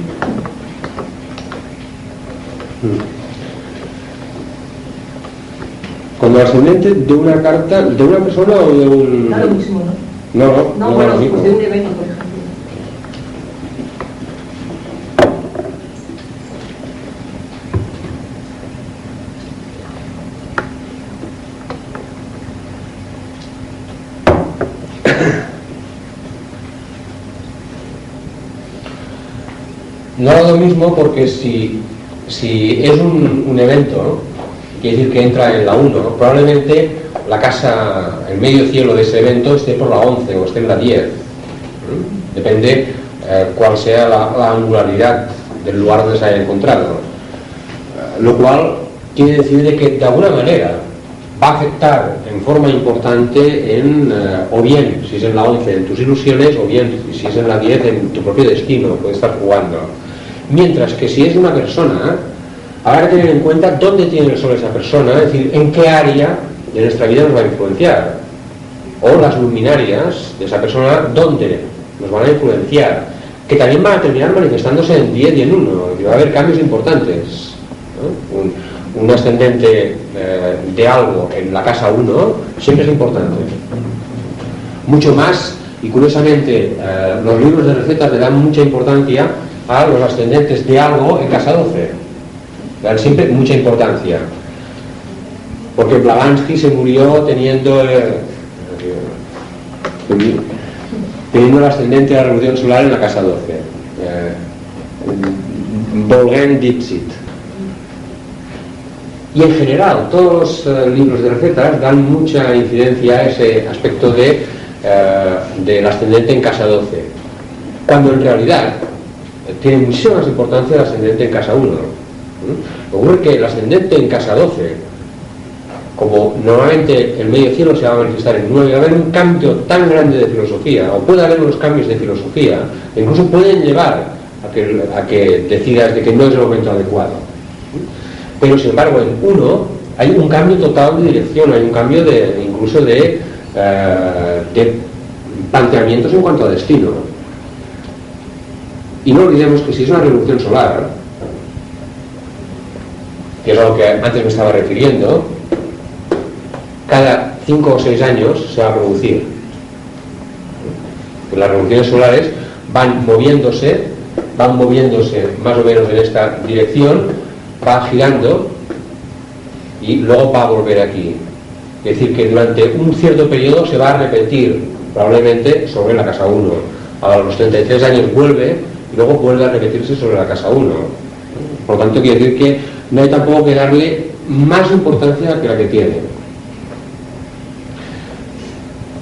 Cuando el ascendente de una carta, de una persona o de un... Da lo mismo, ¿no? No, no, No, no, bueno, pues de un evento, por ejemplo. No es lo mismo porque si, si es un, evento, ¿no? quiere decir que entra en la 1, ¿no? probablemente la casa, el medio cielo de ese evento esté por la 11 o esté en la 10. ¿no? Depende eh, cuál sea la, la angularidad del lugar donde se haya encontrado. Eh, lo cual quiere decir de que de alguna manera va a afectar en forma importante en, eh, o bien, si es en la 11, en tus ilusiones, o bien, si es en la 10, en tu propio destino, puede estar jugando. Mientras que si es una persona, habrá que tener en cuenta dónde tiene el sol esa persona, es decir, en qué área de nuestra vida nos va a influenciar. O las luminarias de esa persona, dónde nos van a influenciar. Que también van a terminar manifestándose en 10 y en 1, que va a haber cambios importantes. un ascendente eh, de algo en la casa 1 siempre es importante. Mucho más, y curiosamente, eh, los libros de recetas le dan mucha importancia a los ascendentes de algo en casa 12. Le dan siempre mucha importancia. Porque Blavatsky se murió teniendo, eh, teniendo el ascendente de la revolución solar en la casa 12. Eh, Volgen Dixit. Y en general, todos los eh, libros de recetas dan mucha incidencia a ese aspecto de, eh, del ascendente en casa 12. Cuando en realidad eh, tiene muchísima más importancia el ascendente en casa 1. ¿Mm? Ocurre que el ascendente en casa 12, como normalmente el medio cielo se va a manifestar en 9, va a haber un cambio tan grande de filosofía, o puede haber unos cambios de filosofía, que incluso pueden llevar a que, a que decidas de que no es el momento adecuado. Pero sin embargo en uno hay un cambio total de dirección, hay un cambio de incluso de, eh, de planteamientos en cuanto a destino. Y no olvidemos que si es una revolución solar, que es a lo que antes me estaba refiriendo, cada 5 o 6 años se va a producir. Las revoluciones solares van moviéndose, van moviéndose más o menos en esta dirección, va girando y luego va a volver aquí. Es decir, que durante un cierto periodo se va a repetir, probablemente sobre la casa 1. A los 33 años vuelve luego vuelve a repetirse sobre la casa 1. Por lo tanto, quiere decir que no hay tampoco que darle más importancia que la que tiene.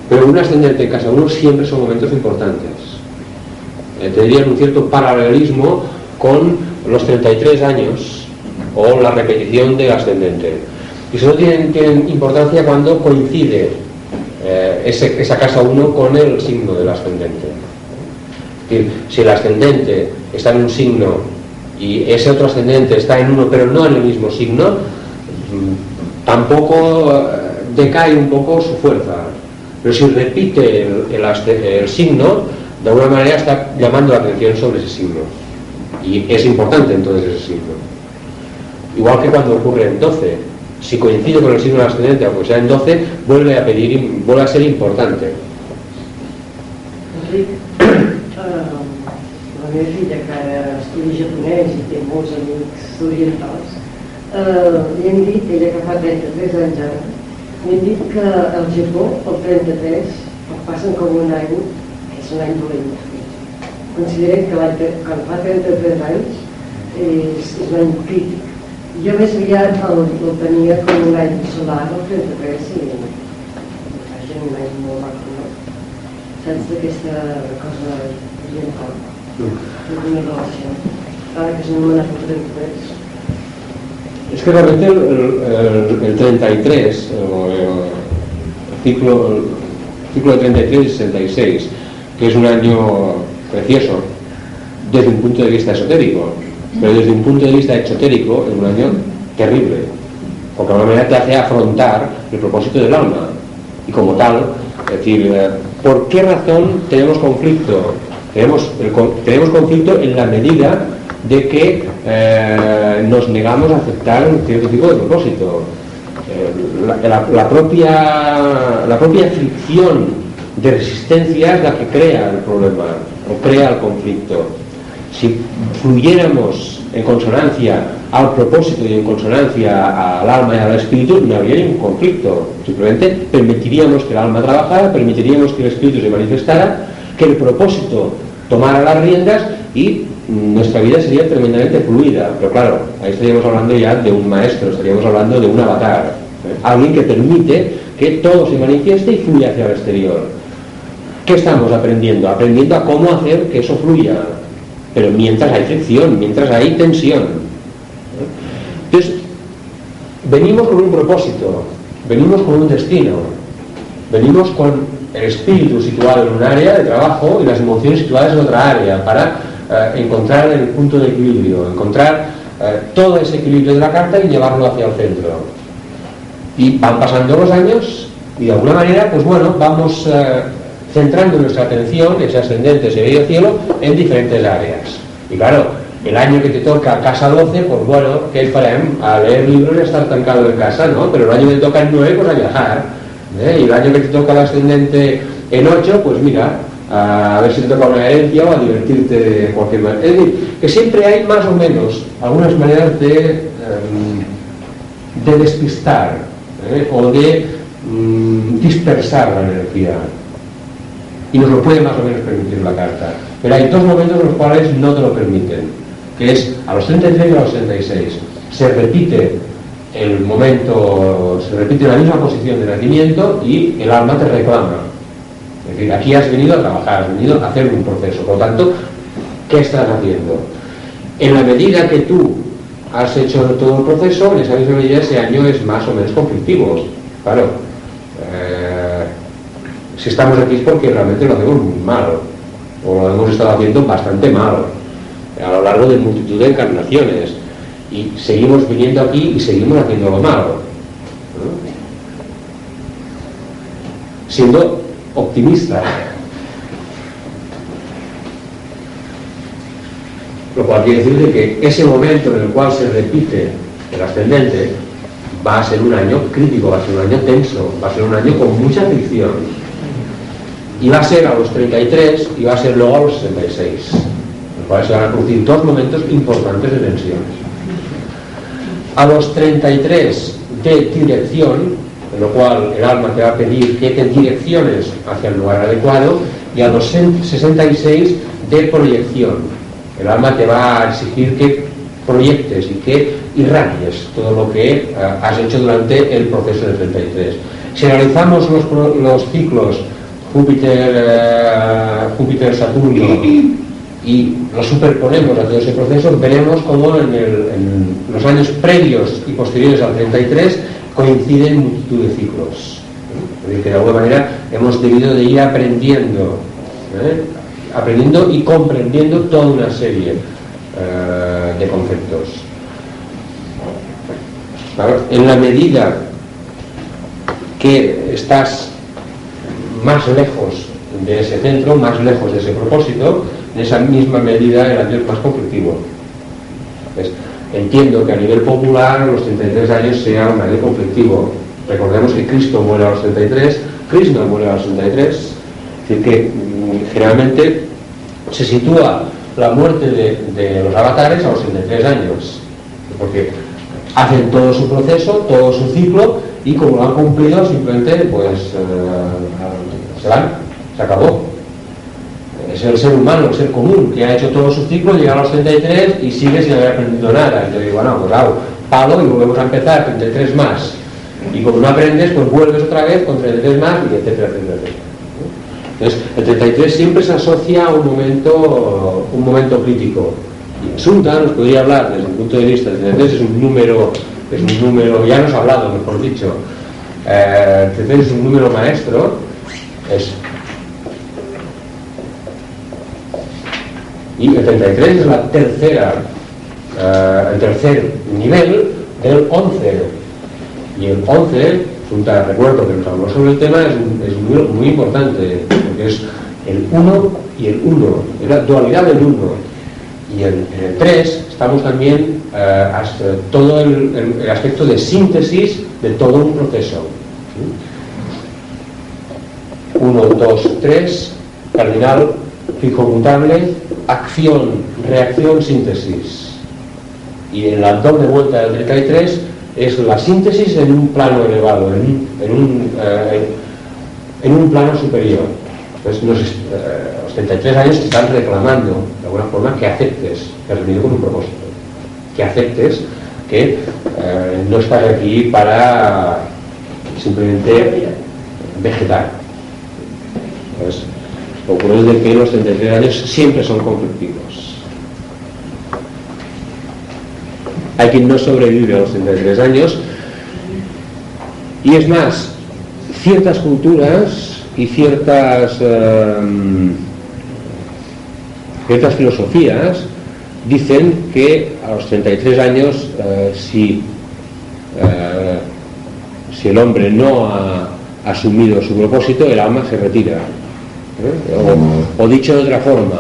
Pero un ascendente en casa 1 siempre son momentos importantes. Eh, tendrían un cierto paralelismo con los 33 años o la repetición del ascendente. Y solo tienen, importancia cuando coincide eh, esa casa 1 con el signo del ascendente. Decir, si el ascendente está en un signo y ese otro ascendente está en uno pero no en el mismo signo, mm, tampoco decae un poco su fuerza. Pero si repite el, el el signo, de alguna manera está llamando la atención sobre ese signo. Y es importante entonces ese signo. Igual que cuando ocurre en 12. Si coincide con el signo ascendente, aunque sea en 12, vuelve a pedir, vuelve a ser importante. Eh, la meva filla, que ara estudia japonès i té molts amics orientals, eh, li hem dit, ella que fa 33 anys ara, li hem dit que al Japó, el 33, el passen com un any, és un any dolent. Considerem que l'any quan fa 33 anys és, és any crític. Jo més aviat el, el tenia com un any solar, el 33, i vaja, un any molt maco, no? saps d'aquesta cosa oriental, d'una relació. Ara que s'ha anomenat el 33. Es que realmente el, el- el 33, el, el ciclo, el ciclo de 33 y 66, que es un año precioso desde un punto de vista esotérico, pero desde un punto de vista exotérico es un año terrible, porque de alguna manera te hace afrontar el propósito del alma. Y como tal, es decir, eh, ¿por qué razón tenemos conflicto? Tenemos, tenemos conflicto en la medida de que eh, nos negamos a aceptar un cierto tipo de propósito. Eh, la propia, la propia fricción de resistencia es la que crea el problema o crea el conflicto. Si fluyéramos en consonancia al propósito y en consonancia al alma y al espíritu, no habría ningún conflicto. Simplemente permitiríamos que el alma trabajara, permitiríamos que el espíritu se manifestara, que el propósito tomara las riendas y nuestra vida sería tremendamente fluida. Pero claro, ahí estaríamos hablando ya de un maestro, estaríamos hablando de un avatar, ¿eh? alguien que permite que todo se manifieste y fluya hacia el exterior. ¿Qué estamos aprendiendo? Aprendiendo a cómo hacer que eso fluya. Pero mientras hay fricción, mientras hay tensión. Entonces, venimos con un propósito, venimos con un destino, venimos con el espíritu situado en un área de trabajo y las emociones situadas en otra área para eh, encontrar el punto de equilibrio, encontrar eh, todo ese equilibrio de la carta y llevarlo hacia el centro. Y van pasando los años y de alguna manera, pues bueno, vamos eh, centrando nuestra atención, ese ascendente, ese medio cielo, en diferentes áreas. Y claro, el año que te toca casa 12, pues bueno, ¿qué farem? A leer libros y estar tancado en casa, ¿no? Pero el año que te toca en 9, pues a viajar. ¿Eh? Y el año que te toca el ascendente en 8, pues mira, a ver si te toca una herencia o a divertirte de cualquier manera. Es decir, que siempre hay más o menos algunas maneras de, em, de despistar ¿eh? o de mm, dispersar la energía. Y nos lo puede más o menos permitir la carta. Pero hay dos momentos en los cuales no te lo permiten, que es a los 33 y a los 66. Se repite el momento, se repite la misma posición de nacimiento y el alma te reclama. Es decir, aquí has venido a trabajar, has venido a hacer un proceso. Por lo tanto, ¿qué estás haciendo? En la medida que tú has hecho todo el proceso, en esa misma medida ese año es más o menos conflictivo. Claro, eh, si estamos aquí es porque realmente lo hacemos muy mal, o lo hemos estado haciendo bastante mal, a lo largo de multitud de encarnaciones, y seguimos viniendo aquí y seguimos haciéndolo mal. ¿no? Siendo optimista. Lo cual quiere decir de que ese momento en el cual se repite el ascendente va a ser un año crítico, va a ser un año tenso, va a ser un año con mucha fricción. Y va a ser a los 33 y va a ser luego a los 66. En los cuales se van a producir dos momentos importantes de tensiones. A los 33 de dirección, en lo cual el alma te va a pedir que te direcciones hacia el lugar adecuado, y a los 66 de proyección. El alma te va a exigir que proyectes y que irradies todo lo que eh, has hecho durante el proceso de 33. Si analizamos los, los ciclos Júpiter, eh, Júpiter, Saturno y los superponemos a todo ese proceso, veremos cómo en, los años previos y posteriores al 33 coinciden multitud de ciclos. ¿eh? Es decir, que de alguna manera hemos debido de ir aprendiendo, ¿eh? aprendiendo y comprendiendo toda una serie eh, de conceptos. En la medida que estás más lejos de ese centro, más lejos de ese propósito, en esa misma medida el año más conflictivo. Entiendo que a nivel popular los 33 años sea un año conflictivo. Recordemos que Cristo muere a los 33, Krishna muere a los 33, es decir, que mm, generalmente se sitúa la muerte de, de los avatares a los 33 años, porque hacen todo su proceso, todo su ciclo, y como lo han cumplido, simplemente pues eh, se van, se acabó. Es el ser humano, el ser común, que ha hecho todo su ciclo, llega a los 33 y sigue sin haber aprendido nada. Y yo digo, bueno, pues hago palo y volvemos a empezar, 33 más. Y como no aprendes, pues vuelves otra vez con 33 más, y etcétera, etcétera. Entonces, el 33 siempre se asocia a un momento, un momento crítico. Sunta nos podría hablar desde un punto de vista, el 33 es un número, es un número, ya nos ha hablado, mejor dicho, eh, el 33 es un número maestro, es y el 33 es la tercera, eh, el tercer nivel del 11. Y el 11, junta, recuerdo que nos hablamos sobre el tema, es es muy importante, porque es el 1 y el 1, es la dualidad del 1. Y en, en el 3 estamos también eh, hasta todo el, el- el aspecto de síntesis de todo un proceso. 1, 2, 3, cardinal, fijo mutable, acción, reacción, síntesis. Y en la doble vuelta del 33 es la síntesis en un plano elevado, en un, en un, eh, plano superior. Entonces, nos, est- eh, los 33 años te están reclamando, de alguna forma, que aceptes que has venido con un propósito. Que aceptes que eh, no estás aquí para simplemente vegetar. Entonces, lo de que los 33 años siempre son conflictivos. Hay quien no sobrevive a los 33 años y es más, ciertas culturas y ciertas, em, ciertas filosofías dicen que a los 33 años, eh, si, eh, si el hombre no ha asumido su propósito, el alma se retira. O, o dicho de otra forma,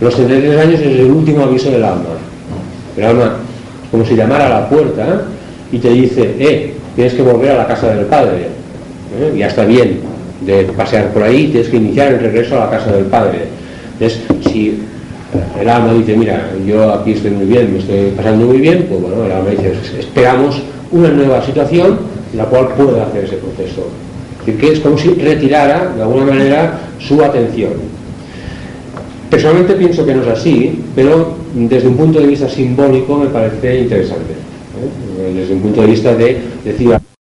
los 33 años es el último aviso del alma. El alma, como si llamara a la puerta y te dice, eh, tienes que volver a la casa del padre. ¿eh? Ya está bien de pasear por ahí, tienes que iniciar el regreso a la casa del padre. Entonces, si el alma dice, mira, yo aquí estoy muy bien, me estoy pasando muy bien, pues bueno, el alma dice, esperamos una nueva situación en la cual pueda hacer ese proceso. Decir, que es como si retirara, de alguna manera, su atención. Personalmente pienso que no es así, pero desde un punto de vista simbólico me parece interesante. ¿eh? Desde un punto de vista de decir,